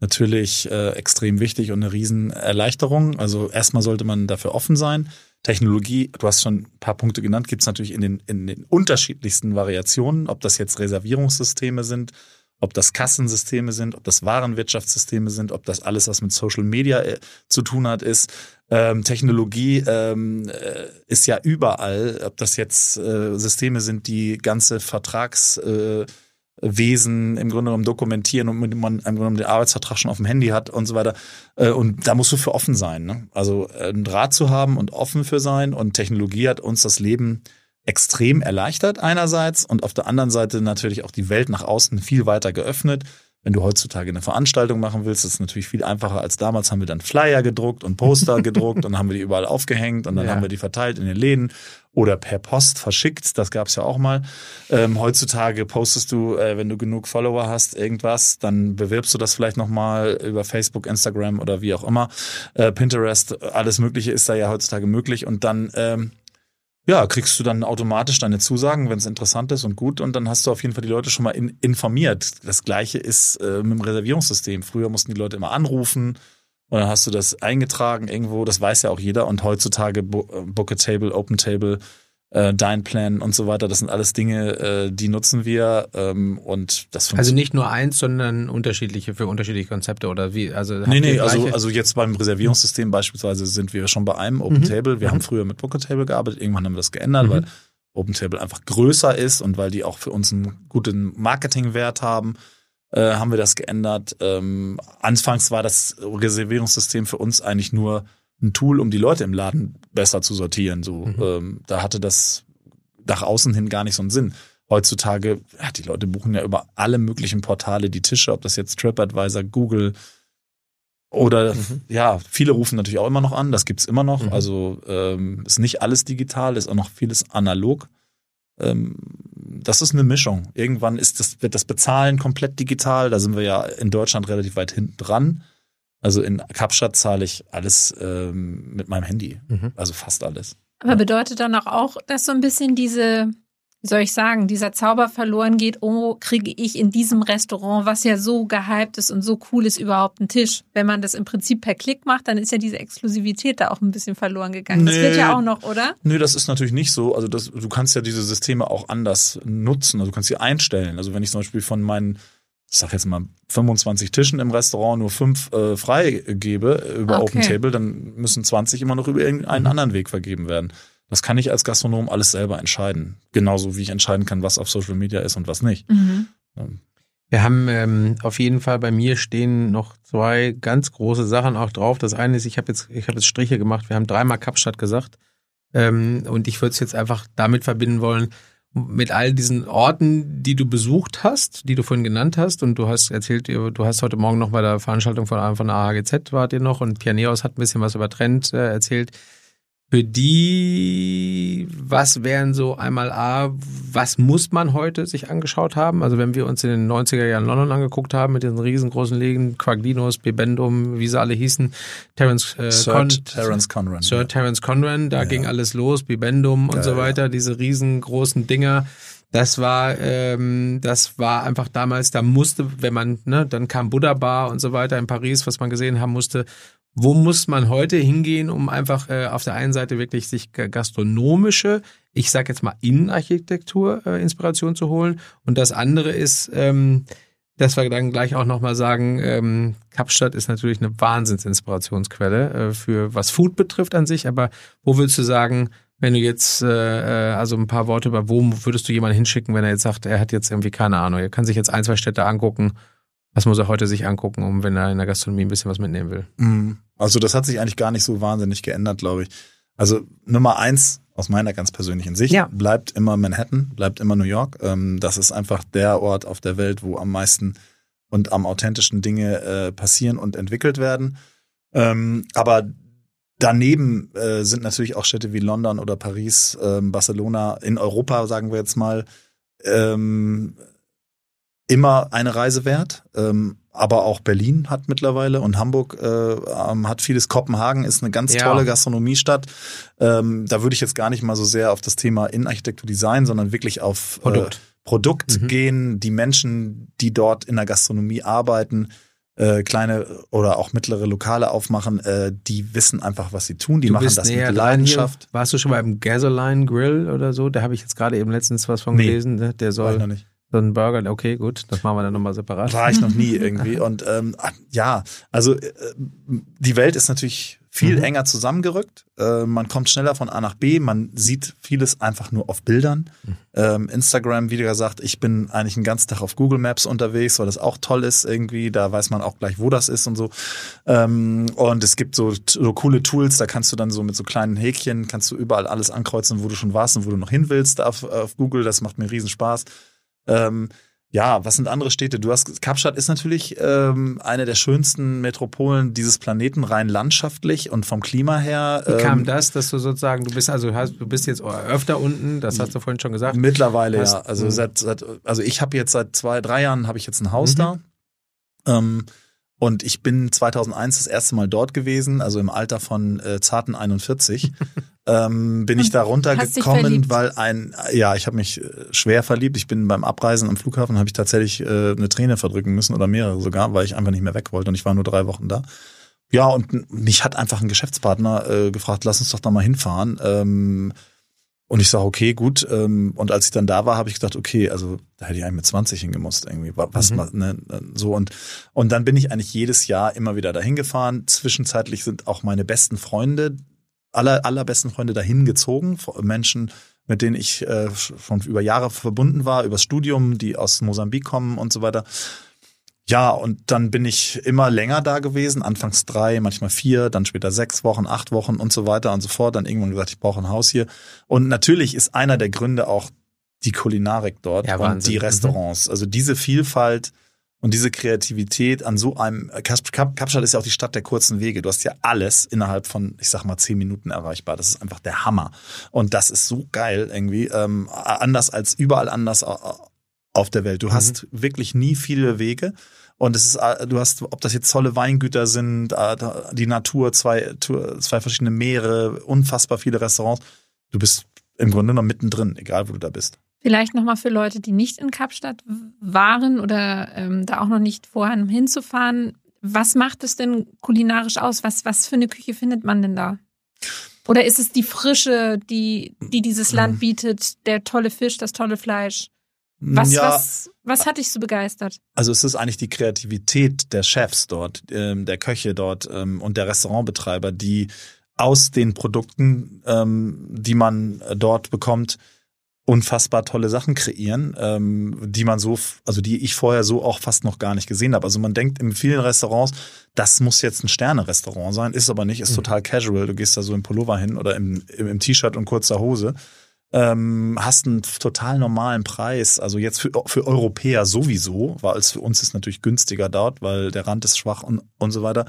natürlich äh, extrem wichtig und eine Riesenerleichterung. Also erstmal sollte man dafür offen sein. Technologie, du hast schon ein paar Punkte genannt, gibt es natürlich in den, in den unterschiedlichsten Variationen, ob das jetzt Reservierungssysteme sind, ob das Kassensysteme sind, ob das Warenwirtschaftssysteme sind, ob das alles, was mit Social Media äh, zu tun hat, ist. Ähm, Technologie ähm, äh, ist ja überall, ob das jetzt äh, Systeme sind, die ganze Vertrags äh, im Grunde genommen dokumentieren und man im Grunde genommen den Arbeitsvertrag schon auf dem Handy hat und so weiter. Äh, und da musst du für offen sein. Ne? Also äh, einen Draht zu haben und offen für sein. Und Technologie hat uns das Leben extrem erleichtert einerseits und auf der anderen Seite natürlich auch die Welt nach außen viel weiter geöffnet. Wenn du heutzutage eine Veranstaltung machen willst, ist es natürlich viel einfacher als damals. Haben wir dann Flyer gedruckt und Poster gedruckt und haben wir die überall aufgehängt und dann ja. haben wir die verteilt in den Läden oder per Post verschickt. Das gab es ja auch mal. Ähm, heutzutage postest du, äh, wenn du genug Follower hast, irgendwas, dann bewirbst du das vielleicht nochmal über Facebook, Instagram oder wie auch immer. Äh, Pinterest, alles Mögliche ist da ja heutzutage möglich und dann ähm, ja, kriegst du dann automatisch deine Zusagen, wenn es interessant ist und gut. Und dann hast du auf jeden Fall die Leute schon mal in, informiert. Das gleiche ist äh, mit dem Reservierungssystem. Früher mussten die Leute immer anrufen und dann hast du das eingetragen irgendwo. Das weiß ja auch jeder. Und heutzutage äh, Book a Table, Open Table, äh, Dine Plan und so weiter. Das sind alles Dinge, äh, die nutzen wir ähm, und das Also nicht nur eins, sondern unterschiedliche für unterschiedliche Konzepte oder wie? Also nee, nee, also, also jetzt beim Reservierungssystem beispielsweise sind wir schon bei einem Open mhm. Table. Wir mhm. haben früher mit Booker Table gearbeitet, irgendwann haben wir das geändert, mhm. weil Open Table einfach größer ist und weil die auch für uns einen guten Marketingwert haben. Äh, haben wir das geändert. Ähm, anfangs war das Reservierungssystem für uns eigentlich nur ein Tool, um die Leute im Laden besser zu sortieren. So, mhm. ähm, da hatte das nach außen hin gar nicht so einen Sinn. Heutzutage, ja, die Leute buchen ja über alle möglichen Portale die Tische, ob das jetzt TripAdvisor, Google oder mhm. ja, viele rufen natürlich auch immer noch an, das gibt's immer noch. Mhm. Also ähm, ist nicht alles digital, ist auch noch vieles analog. Ähm, das ist eine Mischung. Irgendwann ist das, wird das Bezahlen komplett digital. Da sind wir ja in Deutschland relativ weit hinten dran. Also in Kapstadt zahle ich alles ähm, mit meinem Handy. Mhm. Also fast alles. Aber bedeutet dann auch, auch, dass so ein bisschen diese, wie soll ich sagen, dieser Zauber verloren geht, oh, kriege ich in diesem Restaurant, was ja so gehypt ist und so cool ist, überhaupt einen Tisch? Wenn man das im Prinzip per Klick macht, dann ist ja diese Exklusivität da auch ein bisschen verloren gegangen. Nee, das wird ja auch noch, oder? Nö, das ist natürlich nicht so. Also das, du kannst ja diese Systeme auch anders nutzen. Also du kannst sie einstellen. Also wenn ich zum Beispiel von meinen ich sag jetzt mal 25 Tischen im Restaurant nur fünf äh, freigebe über okay. Open Table, dann müssen 20 immer noch über irgendeinen mhm. anderen Weg vergeben werden. Das kann ich als Gastronom alles selber entscheiden. Genauso wie ich entscheiden kann, was auf Social Media ist und was nicht. Mhm. Wir haben ähm, auf jeden Fall bei mir stehen noch zwei ganz große Sachen auch drauf. Das eine ist, ich habe jetzt, ich habe jetzt Striche gemacht. Wir haben dreimal Kapstadt gesagt. Ähm, und ich würde es jetzt einfach damit verbinden wollen, mit all diesen Orten, die du besucht hast, die du vorhin genannt hast, und du hast erzählt, du hast heute Morgen noch bei der Veranstaltung von, von der AHGZ wart ihr noch und Pianeos hat ein bisschen was über Trend äh, erzählt. Für die, was wären so einmal A, was muss man heute sich angeschaut haben? Also wenn wir uns in den 90er Jahren London angeguckt haben mit diesen riesengroßen Läden, Quaglinos, Bibendum, wie sie alle hießen, Terence, äh, Sir Con Terence Conran. Sir ja. Terence Conran, da ja. ging alles los, Bibendum und ja, so weiter, diese riesengroßen Dinger. Das war, ähm, das war einfach damals, da musste, wenn man, ne, dann kam Buddha Bar und so weiter in Paris, was man gesehen haben musste. Wo muss man heute hingehen, um einfach äh, auf der einen Seite wirklich sich gastronomische, ich sag jetzt mal Innenarchitektur äh, Inspiration zu holen und das andere ist, ähm, dass wir dann gleich auch nochmal sagen, ähm, Kapstadt ist natürlich eine Wahnsinnsinspirationsquelle äh, für was Food betrifft an sich, aber wo würdest du sagen, wenn du jetzt äh, äh, also ein paar Worte über wo würdest du jemanden hinschicken, wenn er jetzt sagt, er hat jetzt irgendwie keine Ahnung, er kann sich jetzt ein, zwei Städte angucken. Was muss er heute sich angucken, um wenn er in der Gastronomie ein bisschen was mitnehmen will? Mhm. Also das hat sich eigentlich gar nicht so wahnsinnig geändert, glaube ich. Also Nummer eins aus meiner ganz persönlichen Sicht ja. bleibt immer Manhattan, bleibt immer New York. Ähm, das ist einfach der Ort auf der Welt, wo am meisten und am authentischen Dinge äh, passieren und entwickelt werden. Ähm, aber Daneben äh, sind natürlich auch Städte wie London oder Paris, ähm, Barcelona in Europa, sagen wir jetzt mal, ähm, immer eine Reise wert. Ähm, aber auch Berlin hat mittlerweile und Hamburg äh, ähm, hat vieles. Kopenhagen ist eine ganz ja. tolle Gastronomiestadt. Ähm, da würde ich jetzt gar nicht mal so sehr auf das Thema Innenarchitektur Design, sondern wirklich auf Produkt, äh, Produkt mhm. gehen. Die Menschen, die dort in der Gastronomie arbeiten, äh, kleine oder auch mittlere Lokale aufmachen, äh, die wissen einfach, was sie tun. Die du machen das mit Leidenschaft. Hier. Warst du schon mal im Gasoline Grill oder so? Da habe ich jetzt gerade eben letztens was von nee, gelesen. Ne? Der soll. noch nicht. So ein Burger, okay, gut, das machen wir dann nochmal separat. War ich noch nie irgendwie. Und ähm, ja, also äh, die Welt ist natürlich viel mhm. enger zusammengerückt. Äh, man kommt schneller von A nach B. Man sieht vieles einfach nur auf Bildern. Mhm. Ähm, Instagram, wie gesagt, ich bin eigentlich den ganzen Tag auf Google Maps unterwegs, weil das auch toll ist irgendwie. Da weiß man auch gleich, wo das ist und so. Ähm, und es gibt so, so coole Tools, da kannst du dann so mit so kleinen Häkchen, kannst du überall alles ankreuzen, wo du schon warst und wo du noch hin willst auf, auf Google. Das macht mir riesen Spaß. Ähm, ja, was sind andere Städte? Du hast Kapstadt ist natürlich ähm, eine der schönsten Metropolen dieses Planeten rein landschaftlich und vom Klima her. Wie kam ähm, das, dass du sozusagen, du bist also hast, du bist jetzt öfter unten, das hast du vorhin schon gesagt. Mittlerweile hast, ja, also hm. seit, seit also ich habe jetzt seit zwei drei Jahren habe ich jetzt ein Haus mhm. da. Ähm, und ich bin 2001 das erste Mal dort gewesen, also im Alter von äh, zarten 41. ähm, bin ich da runtergekommen, weil ein, ja, ich habe mich äh, schwer verliebt. Ich bin beim Abreisen am Flughafen, habe ich tatsächlich äh, eine Träne verdrücken müssen oder mehrere sogar, weil ich einfach nicht mehr weg wollte und ich war nur drei Wochen da. Ja, und mich hat einfach ein Geschäftspartner äh, gefragt, lass uns doch da mal hinfahren. Ähm, und ich sage, okay, gut. Ähm, und als ich dann da war, habe ich gedacht, okay, also da hätte ich eigentlich mit 20 hingemusst irgendwie. Was mhm. ne, so und und dann bin ich eigentlich jedes Jahr immer wieder dahin gefahren. Zwischenzeitlich sind auch meine besten Freunde, aller allerbesten Freunde dahin gezogen, Menschen, mit denen ich äh, schon über Jahre verbunden war, übers Studium, die aus Mosambik kommen und so weiter. Ja, und dann bin ich immer länger da gewesen, anfangs drei, manchmal vier, dann später sechs Wochen, acht Wochen und so weiter und so fort. Dann irgendwann gesagt, ich brauche ein Haus hier. Und natürlich ist einer der Gründe auch die Kulinarik dort ja, und die mhm. Restaurants. Also diese Vielfalt und diese Kreativität an so einem Kapstadt ist ja auch die Stadt der kurzen Wege. Du hast ja alles innerhalb von, ich sag mal, zehn Minuten erreichbar. Das ist einfach der Hammer. Und das ist so geil irgendwie. Ähm, anders als überall anders auf der Welt. Du mhm. hast wirklich nie viele Wege. Und es ist, äh, du hast, ob das jetzt tolle Weingüter sind, äh, die Natur, zwei, zwei verschiedene Meere, unfassbar viele Restaurants. Du bist im Grunde noch mittendrin, egal wo du da bist. Vielleicht nochmal für Leute, die nicht in Kapstadt waren oder ähm, da auch noch nicht vorhaben hinzufahren. Was macht es denn kulinarisch aus? Was, was für eine Küche findet man denn da? Oder ist es die Frische, die, die dieses Land hm. bietet, der tolle Fisch, das tolle Fleisch? Was, ja, was, was hat dich so begeistert? Also es ist eigentlich die Kreativität der Chefs dort, ähm, der Köche dort ähm, und der Restaurantbetreiber, die aus den Produkten, ähm, die man dort bekommt, unfassbar tolle Sachen kreieren, ähm, die man so, also die ich vorher so auch fast noch gar nicht gesehen habe. Also man denkt in vielen Restaurants, das muss jetzt ein Sterne-Restaurant sein, ist aber nicht, ist mhm. total casual. Du gehst da so im Pullover hin oder im, im, im T-Shirt und kurzer Hose ähm, hast einen total normalen Preis. Also jetzt für, für Europäer sowieso, weil es für uns ist natürlich günstiger dort, weil der Rand ist schwach und, und so weiter.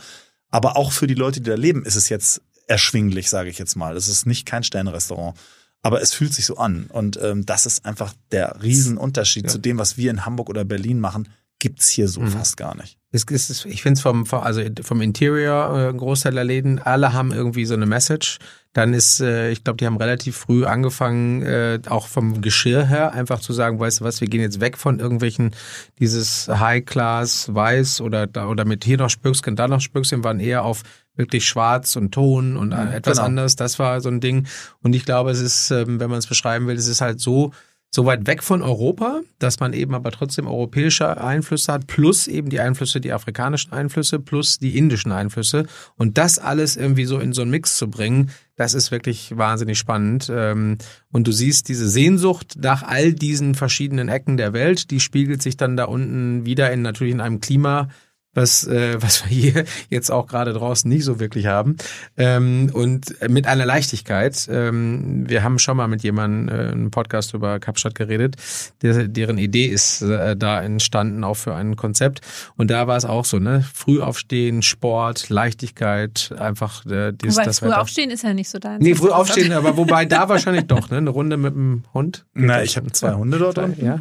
Aber auch für die Leute, die da leben, ist es jetzt erschwinglich, sage ich jetzt mal. Es ist nicht kein Sternrestaurant. Aber es fühlt sich so an. Und ähm, das ist einfach der Riesenunterschied ja. zu dem, was wir in Hamburg oder Berlin machen, gibt's hier so mhm. fast gar nicht. es ist, ich finde es vom, also vom Interior, äh, Großteil der Läden, alle haben irgendwie so eine Message. Dann ist, äh, ich glaube, die haben relativ früh angefangen, äh, auch vom Geschirr her, einfach zu sagen, weißt du was, wir gehen jetzt weg von irgendwelchen, dieses High-Class, weiß oder, oder mit hier noch Spöcksken, da noch Spöcksken, waren eher auf wirklich schwarz und Ton und ja, etwas genau. anders. Das war so ein Ding. Und ich glaube, es ist, ähm, wenn man es beschreiben will, es ist halt so, so weit weg von Europa, dass man eben aber trotzdem europäische Einflüsse hat, plus eben die Einflüsse, die afrikanischen Einflüsse, plus die indischen Einflüsse. Und das alles irgendwie so in so einen Mix zu bringen, das ist wirklich wahnsinnig spannend. Ähm, und du siehst diese Sehnsucht nach all diesen verschiedenen Ecken der Welt, die spiegelt sich dann da unten wieder in natürlich in einem Klima, was, äh, was wir hier jetzt auch gerade draußen nicht so wirklich haben. Ähm, und mit einer Leichtigkeit. Ähm, wir haben schon mal mit jemandem äh, einen Podcast über Kapstadt geredet, der, deren Idee ist äh, da entstanden, auch für ein Konzept. Und da war es auch so, ne? Früh aufstehen, Sport, Leichtigkeit, einfach äh, dies, wobei das früh Wetter. aufstehen ist ja nicht so dein. Nee, früh aufstehen, aber wobei da wahrscheinlich doch, ne? Eine Runde mit dem Hund. Na, ich habe zwei Hunde dort unten. Ja.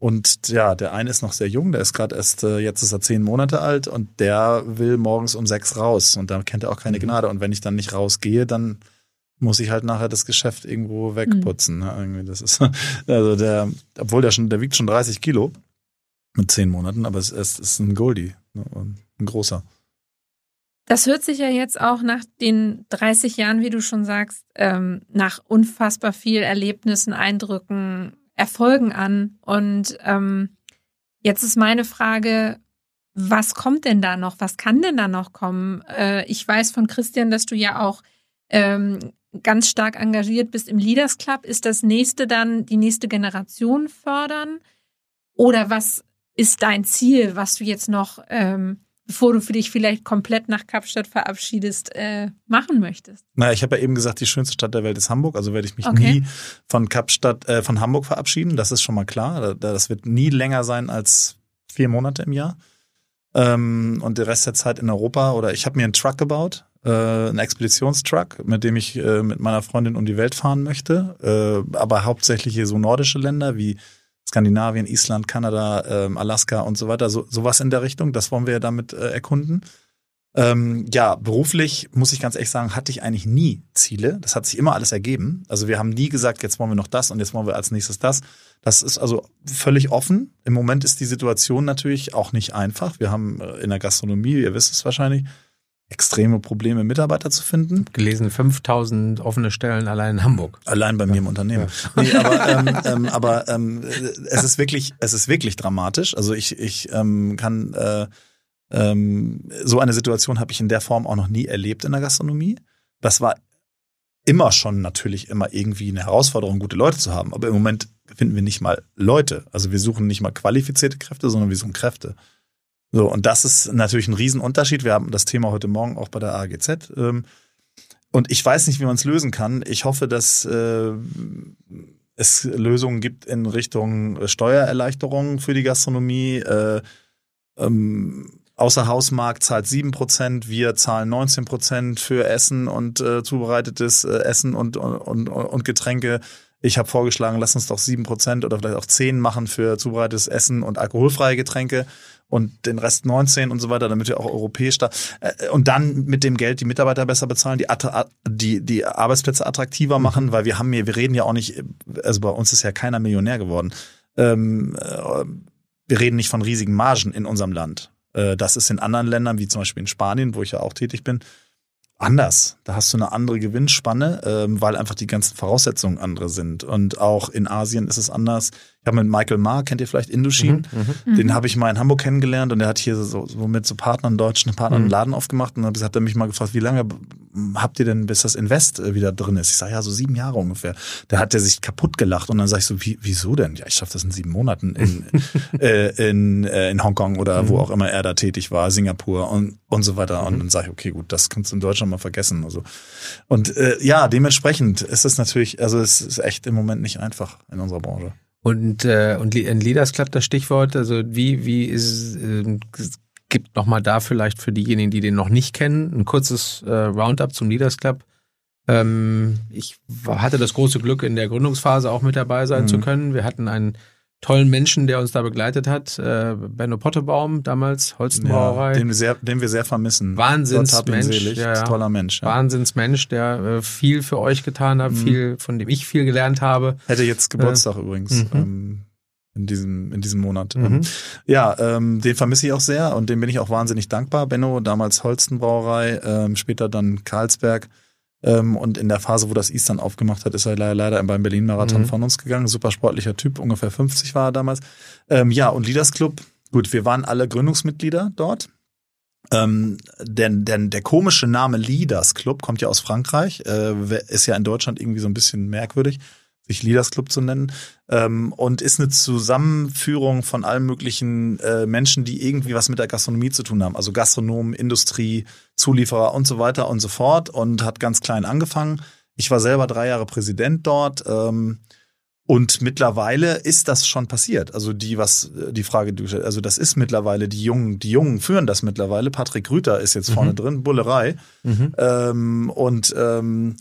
Und ja, der eine ist noch sehr jung, der ist gerade erst, äh, jetzt ist er zehn Monate alt und der will morgens um sechs raus und da kennt er auch keine mhm. Gnade. Und wenn ich dann nicht rausgehe, dann muss ich halt nachher das Geschäft irgendwo wegputzen. Mhm. Ne? Irgendwie das ist, also der, obwohl der schon, der wiegt schon 30 Kilo mit zehn Monaten, aber es, es ist ein Goldie, ne? ein großer. Das hört sich ja jetzt auch nach den 30 Jahren, wie du schon sagst, ähm, nach unfassbar viel Erlebnissen, Eindrücken, Erfolgen an. Und ähm, jetzt ist meine Frage, was kommt denn da noch? Was kann denn da noch kommen? Äh, ich weiß von Christian, dass du ja auch ähm, ganz stark engagiert bist im Leaders Club. Ist das nächste dann die nächste Generation fördern? Oder was ist dein Ziel, was du jetzt noch ähm, bevor du für dich vielleicht komplett nach Kapstadt verabschiedest, äh, machen möchtest? Naja, ich habe ja eben gesagt, die schönste Stadt der Welt ist Hamburg, also werde ich mich okay. nie von Kapstadt, äh, von Hamburg verabschieden, das ist schon mal klar. Das wird nie länger sein als vier Monate im Jahr. Ähm, und der Rest der Zeit in Europa oder ich habe mir einen Truck gebaut, äh, einen Expeditionstruck, mit dem ich äh, mit meiner Freundin um die Welt fahren möchte, äh, aber hauptsächlich hier so nordische Länder wie Skandinavien, Island, Kanada, ähm, Alaska und so weiter, so, sowas in der Richtung. Das wollen wir ja damit äh, erkunden. Ähm, ja, beruflich muss ich ganz ehrlich sagen, hatte ich eigentlich nie Ziele. Das hat sich immer alles ergeben. Also wir haben nie gesagt, jetzt wollen wir noch das und jetzt wollen wir als nächstes das. Das ist also völlig offen. Im Moment ist die Situation natürlich auch nicht einfach. Wir haben äh, in der Gastronomie, ihr wisst es wahrscheinlich, extreme Probleme, Mitarbeiter zu finden. Gelesen, 5000 offene Stellen allein in Hamburg. Allein bei mir im Unternehmen. Ja. Nee, aber ähm, ähm, aber ähm, es ist wirklich, es ist wirklich dramatisch. Also ich, ich ähm, kann äh, ähm, so eine Situation habe ich in der Form auch noch nie erlebt in der Gastronomie. Das war immer schon natürlich immer irgendwie eine Herausforderung, gute Leute zu haben. Aber im Moment finden wir nicht mal Leute. Also wir suchen nicht mal qualifizierte Kräfte, sondern wir suchen Kräfte. So, und das ist natürlich ein Riesenunterschied. Wir haben das Thema heute Morgen auch bei der AGZ. Ähm, und ich weiß nicht, wie man es lösen kann. Ich hoffe, dass äh, es Lösungen gibt in Richtung Steuererleichterungen für die Gastronomie. Äh, ähm, Außerhausmarkt zahlt 7%, wir zahlen 19% für Essen und äh, zubereitetes Essen und, und, und Getränke. Ich habe vorgeschlagen, lass uns doch 7% oder vielleicht auch 10 machen für zubereitetes Essen und alkoholfreie Getränke und den Rest 19 und so weiter, damit wir auch europäisch da äh, und dann mit dem Geld die Mitarbeiter besser bezahlen, die die die Arbeitsplätze attraktiver mhm. machen, weil wir haben hier, wir reden ja auch nicht, also bei uns ist ja keiner Millionär geworden. Ähm, äh, wir reden nicht von riesigen Margen in unserem Land. Äh, das ist in anderen Ländern, wie zum Beispiel in Spanien, wo ich ja auch tätig bin, anders. Da hast du eine andere Gewinnspanne, ähm, weil einfach die ganzen Voraussetzungen andere sind. Und auch in Asien ist es anders. Ich habe mit Michael Ma, kennt ihr vielleicht Indochine? Mhm, mhm. Den habe ich mal in Hamburg kennengelernt und der hat hier so, so mit so Partnern, deutschen Partnern, einen mhm. Laden aufgemacht und dann hat er mich mal gefragt, wie lange habt ihr denn, bis das Invest äh, wieder drin ist? Ich sage, ja, so sieben Jahre ungefähr. Da hat er sich kaputt gelacht und dann sage ich so, wie, wieso denn? Ja, ich schaffe das in sieben Monaten in, äh, in, äh, in Hongkong oder mhm. wo auch immer er da tätig war, Singapur und, und so weiter. Und mhm. dann sage ich, okay, gut, das kannst du in Deutschland mal vergessen. Also. Und äh, ja, dementsprechend ist es natürlich, also es ist echt im Moment nicht einfach in unserer Branche. Und, äh, und ein Leaders Club, das Stichwort, also wie, wie ist, äh, gibt nochmal da vielleicht für diejenigen, die den noch nicht kennen, ein kurzes äh, Roundup zum Leaders Club. Ähm, ich hatte das große Glück, in der Gründungsphase auch mit dabei sein mhm. zu können. Wir hatten ein tollen Menschen, der uns da begleitet hat. Äh, Benno Pottebaum damals, Holstenbrauerei. Ja, den, wir sehr, den wir sehr vermissen. Wahnsinnsmensch. Ja, ja. Toller Mensch. Ja. Wahnsinnsmensch, der äh, viel für euch getan hat, mhm. viel, von dem ich viel gelernt habe. Hätte jetzt Geburtstag äh, übrigens. Mhm. Ähm, in diesem, in diesem Monat. Mhm. Ähm, ja, ähm, den vermisse ich auch sehr und dem bin ich auch wahnsinnig dankbar. Benno, damals Holstenbrauerei, ähm, später dann Karlsberg. Ähm, und in der Phase, wo das Eastern aufgemacht hat, ist er leider, leider beim Berlin-Marathon mhm. von uns gegangen. Super sportlicher Typ, ungefähr 50 war er damals. Ähm, ja, und Leaders Club, gut, wir waren alle Gründungsmitglieder dort. Ähm, denn, denn der komische Name Leaders Club kommt ja aus Frankreich, äh, ist ja in Deutschland irgendwie so ein bisschen merkwürdig sich Leaders Club zu nennen, ähm, und ist eine Zusammenführung von allen möglichen äh, Menschen, die irgendwie was mit der Gastronomie zu tun haben. Also Gastronomen, Industrie, Zulieferer und so weiter und so fort und hat ganz klein angefangen. Ich war selber drei Jahre Präsident dort. Ähm, und mittlerweile ist das schon passiert. Also die, was, die Frage, also das ist mittlerweile, die Jungen, die Jungen führen das mittlerweile. Patrick Rüther ist jetzt vorne mhm. drin, Bullerei. Mhm. Ähm, und ähm,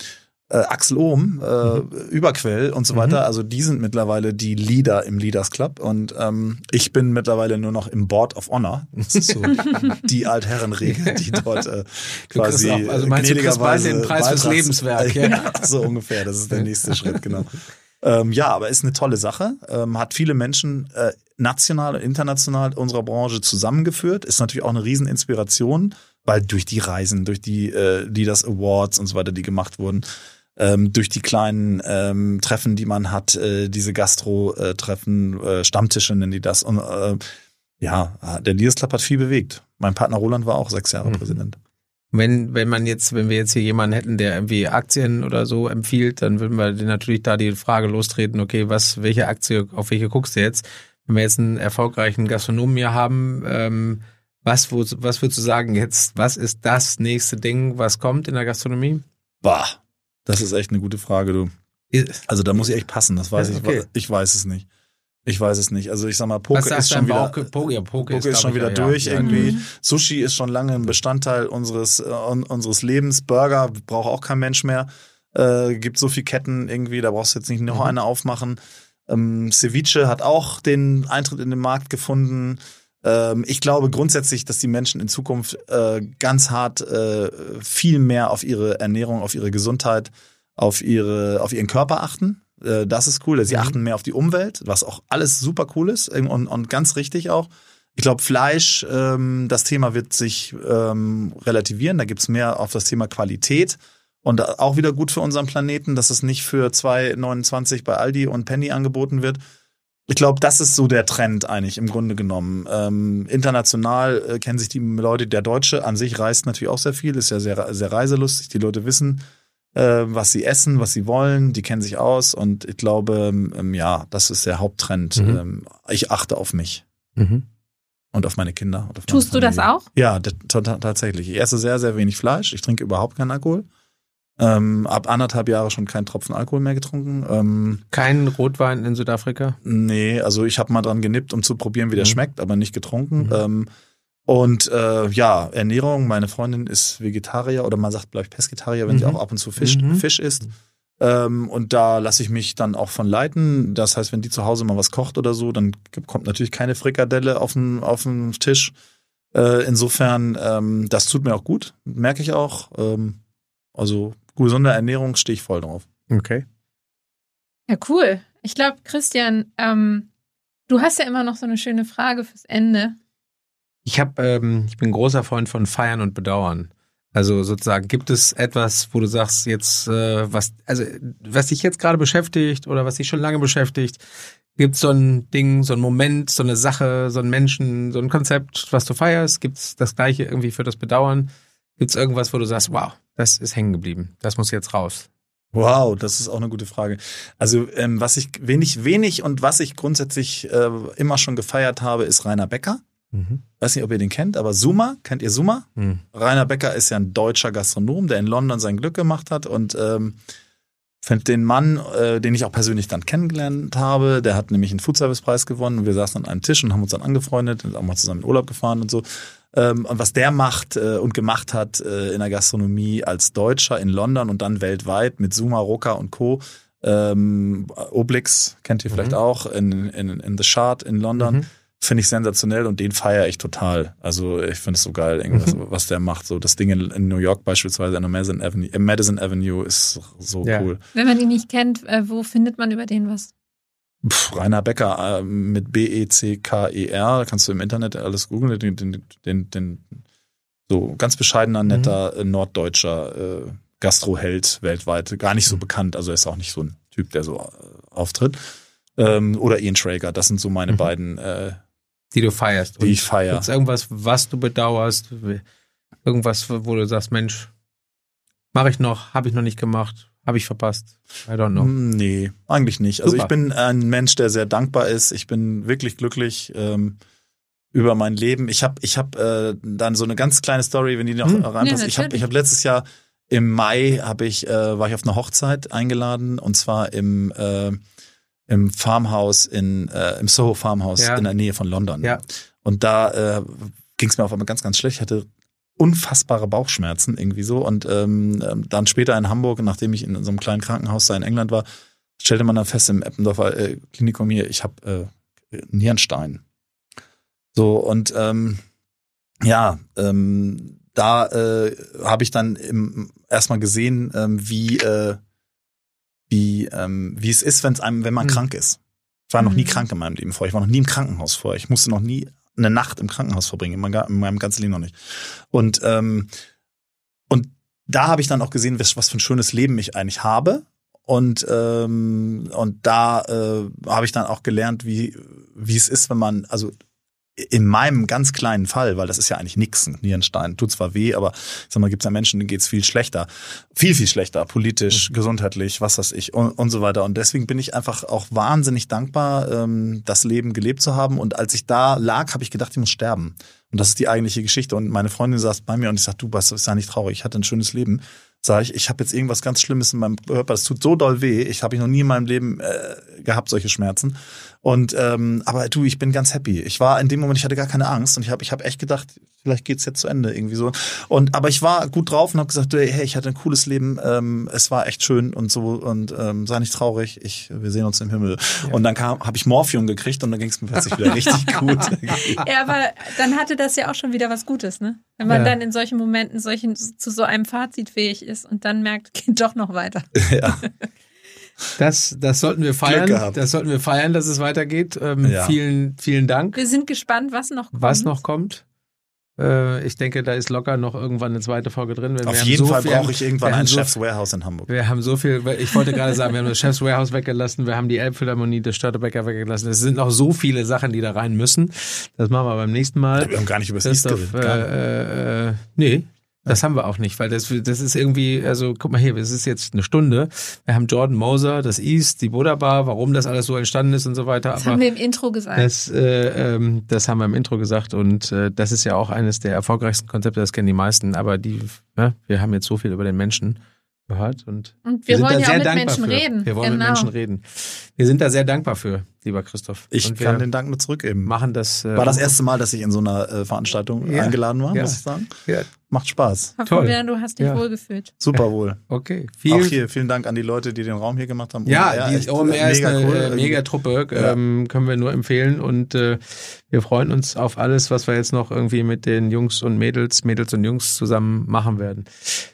äh, Axel Ohm, äh, mhm. Überquell und so weiter. Mhm. Also die sind mittlerweile die Leader im Leaders Club und ähm, ich bin mittlerweile nur noch im Board of Honor. Das ist so die Altherrenregel, die dort äh, quasi auch, also meinst gnädigerweise du den Preis fürs Lebenswerk. Ja. ja, so ungefähr. Das ist der nächste Schritt, genau. Ähm, ja, aber ist eine tolle Sache. Ähm, hat viele Menschen äh, national und international unserer Branche zusammengeführt. Ist natürlich auch eine Rieseninspiration, weil durch die Reisen, durch die äh, Leaders Awards und so weiter, die gemacht wurden, ähm, durch die kleinen ähm, Treffen, die man hat, äh, diese Gastro-Treffen, äh, Stammtische nennen die das. Und äh, ja, der Leaders Club hat viel bewegt. Mein Partner Roland war auch sechs Jahre mhm. Präsident. Wenn, wenn man jetzt, wenn wir jetzt hier jemanden hätten, der irgendwie Aktien oder so empfiehlt, dann würden wir natürlich da die Frage lostreten, okay, was, welche Aktie, auf welche guckst du jetzt? Wenn wir jetzt einen erfolgreichen Gastronomen hier haben, ähm, was, wo, was würdest du sagen jetzt, was ist das nächste Ding, was kommt in der Gastronomie? Bah, das ist echt eine gute Frage, du. Also da muss ich echt passen, das weiß okay. ich. Ich weiß es nicht. Ich weiß es nicht. Also ich sag mal, Poke ist schon wieder, Poke, ja, Poke, Poke ist, ist schon wieder ja, durch ja, irgendwie. Ja. Sushi ist schon lange ein Bestandteil unseres, äh, unseres Lebens. Burger braucht auch kein Mensch mehr. Äh, gibt so viel Ketten irgendwie, da brauchst du jetzt nicht noch mhm. eine aufmachen. Ähm, Ceviche hat auch den Eintritt in den Markt gefunden. Ähm, ich glaube grundsätzlich, dass die Menschen in Zukunft äh, ganz hart äh, viel mehr auf ihre Ernährung, auf ihre Gesundheit, auf ihre, auf ihren Körper achten. Äh, das ist cool. Sie mhm. achten mehr auf die Umwelt, was auch alles super cool ist und, und ganz richtig auch. Ich glaube, Fleisch, ähm, das Thema wird sich ähm, relativieren. Da gibt's mehr auf das Thema Qualität. Und auch wieder gut für unseren Planeten, dass es nicht für 2,29 bei Aldi und Penny angeboten wird, ich glaube, das ist so der Trend eigentlich im Grunde genommen. Ähm, international äh, kennen sich die Leute, der Deutsche an sich reist natürlich auch sehr viel, ist ja sehr, sehr reiselustig. Die Leute wissen, äh, was sie essen, was sie wollen, die kennen sich aus und ich glaube, ähm, ja, das ist der Haupttrend. Mhm. Ähm, ich achte auf mich. Mhm. Und auf meine Kinder. Auf Tust meine du das auch? Ja, tatsächlich. Ich esse sehr, sehr wenig Fleisch. Ich trinke überhaupt keinen Alkohol. Ähm, ab anderthalb Jahre schon keinen Tropfen Alkohol mehr getrunken. Ähm, Kein Rotwein in Südafrika? Nee, also ich habe mal dran genippt, um zu probieren, wie der mhm. schmeckt, aber nicht getrunken. Mhm. Ähm, und äh, ja, Ernährung, meine Freundin ist Vegetarier oder man sagt, ich, Pesketarier, wenn mhm. sie auch ab und zu Fisch, mhm. Fisch isst. Ähm, und da lasse ich mich dann auch von leiten. Das heißt, wenn die zu Hause mal was kocht oder so, dann kommt natürlich keine Frikadelle auf den, auf den Tisch. Äh, insofern, ähm, das tut mir auch gut, merke ich auch. Ähm, also gesunde Ernährung stehe ich voll drauf. Okay. Ja, cool. Ich glaube, Christian, ähm, du hast ja immer noch so eine schöne Frage fürs Ende. Ich habe, ähm, ich bin großer Freund von Feiern und Bedauern. Also sozusagen, gibt es etwas, wo du sagst, jetzt, äh, was, also was dich jetzt gerade beschäftigt oder was dich schon lange beschäftigt, gibt es so ein Ding, so ein Moment, so eine Sache, so ein Menschen, so ein Konzept, was du feierst? Gibt es das gleiche irgendwie für das Bedauern? Gibt es irgendwas, wo du sagst, wow, das ist hängen geblieben, das muss jetzt raus? Wow, das ist auch eine gute Frage. Also ähm, was ich wenig, wenig und was ich grundsätzlich äh, immer schon gefeiert habe, ist Rainer Becker. Mhm. Weiß nicht, ob ihr den kennt, aber Suma, kennt ihr Suma? Mhm. Rainer Becker ist ja ein deutscher Gastronom, der in London sein Glück gemacht hat und ähm, den Mann, äh, den ich auch persönlich dann kennengelernt habe, der hat nämlich einen Foodservice-Preis gewonnen und wir saßen an einem Tisch und haben uns dann angefreundet und auch mal zusammen in Urlaub gefahren und so. Ähm, und was der macht äh, und gemacht hat äh, in der Gastronomie als Deutscher in London und dann weltweit mit Suma, Roca und Co. Ähm, Oblix kennt ihr vielleicht mhm. auch in, in, in The Shard in London. Mhm. Finde ich sensationell und den feiere ich total. Also ich finde es so geil, irgendwas, mhm. was der macht. So das Ding in, in New York beispielsweise an der Madison Avenue, äh, Madison Avenue ist so ja. cool. Wenn man ihn nicht kennt, äh, wo findet man über den was? Pff, Rainer Becker äh, mit B-E-C-K-E-R, kannst du im Internet alles googeln, den, den, den, den so ganz bescheidener, mhm. netter, mhm. norddeutscher äh, Gastroheld weltweit. Gar nicht so mhm. bekannt, also er ist auch nicht so ein Typ, der so äh, auftritt. Ähm, oder Ian Traeger, das sind so meine mhm. beiden. Äh, die du feierst. Die ich feiere. Gibt irgendwas, was du bedauerst? Irgendwas, wo du sagst, Mensch, mache ich noch, habe ich noch nicht gemacht, habe ich verpasst? I don't know. Hm, nee, eigentlich nicht. Also Super. ich bin ein Mensch, der sehr dankbar ist. Ich bin wirklich glücklich. Ähm, über mein Leben. Ich habe ich hab, äh, dann so eine ganz kleine Story, wenn die noch hm. reinpasst. Ja, ich habe ich hab letztes Jahr im Mai habe ich äh, war ich auf eine Hochzeit eingeladen und zwar im äh, im Farmhaus in äh, im Soho Farmhaus ja. in der Nähe von London. Ja. Und da äh, ging es mir auf einmal ganz ganz schlecht. Ich hatte unfassbare Bauchschmerzen irgendwie so und ähm, dann später in Hamburg, nachdem ich in so einem kleinen Krankenhaus da in England war, stellte man dann fest im Eppendorfer äh, Klinikum hier, ich habe äh, Nierenstein. So, und ähm, ja, ähm, da äh, habe ich dann im, erstmal gesehen, ähm, wie, äh, wie, ähm, wie es ist, wenn's einem, wenn man mhm. krank ist. Ich war noch nie mhm. krank in meinem Leben vorher. Ich war noch nie im Krankenhaus vorher. Ich musste noch nie eine Nacht im Krankenhaus verbringen, in meinem, in meinem ganzen Leben noch nicht. Und, ähm, und da habe ich dann auch gesehen, was, was für ein schönes Leben ich eigentlich habe. Und, ähm, und da äh, habe ich dann auch gelernt, wie, wie es ist, wenn man, also in meinem ganz kleinen Fall, weil das ist ja eigentlich nix, ein Nierenstein, tut zwar weh, aber ich sag mal, gibt es ja Menschen, denen geht's viel schlechter, viel, viel schlechter, politisch, mhm. gesundheitlich, was weiß ich und, und so weiter. Und deswegen bin ich einfach auch wahnsinnig dankbar, ähm, das Leben gelebt zu haben. Und als ich da lag, habe ich gedacht, ich muss sterben. Und das ist die eigentliche Geschichte. Und meine Freundin saß bei mir und ich sagte, du, was ist ja nicht traurig, ich hatte ein schönes Leben sage ich, ich habe jetzt irgendwas ganz Schlimmes in meinem Körper, es tut so doll weh, ich habe ich noch nie in meinem Leben äh, gehabt solche Schmerzen. Und ähm, aber du, ich bin ganz happy. Ich war in dem Moment, ich hatte gar keine Angst und ich habe ich hab echt gedacht, vielleicht geht's jetzt zu Ende irgendwie so. Und aber ich war gut drauf und habe gesagt, hey, ich hatte ein cooles Leben, ähm, es war echt schön und so und ähm, sei nicht traurig, ich wir sehen uns im Himmel. Ja. Und dann kam habe ich Morphium gekriegt und dann ging es mir plötzlich wieder richtig gut. ja, aber dann hatte das ja auch schon wieder was Gutes, ne? Wenn man ja. dann in solchen Momenten solchen zu so einem Fazit fähig ist und dann merkt, geht doch noch weiter. Ja. Das, das sollten wir feiern. Das sollten wir feiern, dass es weitergeht. Ähm, ja. Vielen, vielen Dank. Wir sind gespannt, was noch kommt. Was noch kommt. Äh, ich denke, da ist locker noch irgendwann eine zweite Folge drin. Auf jeden so Fall brauche ich irgendwann ein so Chef's Warehouse in Hamburg. Wir haben so viel, ich wollte gerade sagen, wir haben das Chef's Warehouse weggelassen, wir haben die Elbphilharmonie, das Störtebecker weggelassen. Es sind noch so viele Sachen, die da rein müssen. Das machen wir beim nächsten Mal. Wir haben gar nicht über das East geredet. Äh, äh, nee, das haben wir auch nicht, weil das, das ist irgendwie, also guck mal hier, es ist jetzt eine Stunde. Wir haben Jordan Moser, das East, die Buddha Bar, warum das alles so entstanden ist und so weiter. Das Aber haben wir im Intro gesagt. Das, äh, ähm, das haben wir im Intro gesagt und äh, das ist ja auch eines der erfolgreichsten Konzepte, das kennen die meisten. Aber die, ja, wir haben jetzt so viel über den Menschen gehört und, und wir, wir wollen ja auch mit Menschen für. reden. Wir wollen genau. mit Menschen reden. Wir sind da sehr dankbar für, lieber Christoph. Ich und kann den Dank nur zurückgeben. Machen das. Äh, war das erste Mal, dass ich in so einer äh, Veranstaltung ja. eingeladen war, ja. muss ich sagen. Ja. Macht Spaß. Toll. Wieder, du hast dich ja. wohlgefühlt. Super wohl. Okay. Viel Auch hier, vielen Dank an die Leute, die den Raum hier gemacht haben. Ja, OMR, die OMR äh, ist eine cool. Äh, mega Truppe, ähm, können wir nur empfehlen und äh, wir freuen uns auf alles, was wir jetzt noch irgendwie mit den Jungs und Mädels, Mädels und Jungs zusammen machen werden.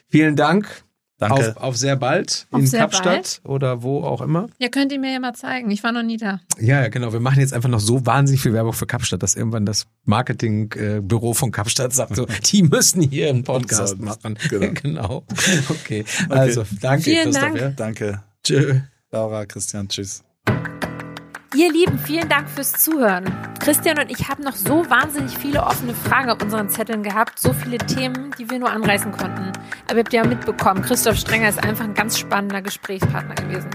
Vielen Dank. Danke. Auf, auf sehr bald auf in sehr Kapstadt bald. oder wo auch immer. Ja, könnt ihr mir ja mal zeigen. Ich war noch nie da. Ja, genau. Wir machen jetzt einfach noch so wahnsinnig viel Werbung für Kapstadt, dass irgendwann das Marketingbüro von Kapstadt sagt so, die müssen hier einen Podcast machen. Genau. genau. Okay. Also, danke, Vielen Christoph. Dank. Ja. Danke. Tschö. Laura, Christian, tschüss. Ihr Lieben, vielen Dank fürs Zuhören. Christian und ich haben noch so wahnsinnig viele offene Fragen auf unseren Zetteln gehabt, so viele Themen, die wir nur anreißen konnten. Aber ihr habt ja mitbekommen, Christoph Strenger ist einfach ein ganz spannender Gesprächspartner gewesen.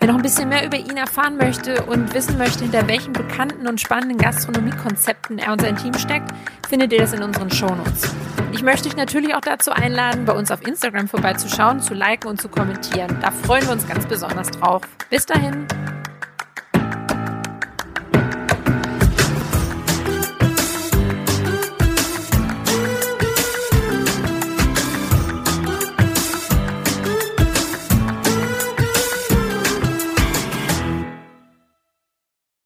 Wer noch ein bisschen mehr über ihn erfahren möchte und wissen möchte, hinter welchen bekannten und spannenden Gastronomiekonzepten er und sein Team steckt, findet ihr das in unseren Shownotes. Ich möchte euch natürlich auch dazu einladen, bei uns auf Instagram vorbeizuschauen, zu liken und zu kommentieren. Da freuen wir uns ganz besonders drauf. Bis dahin.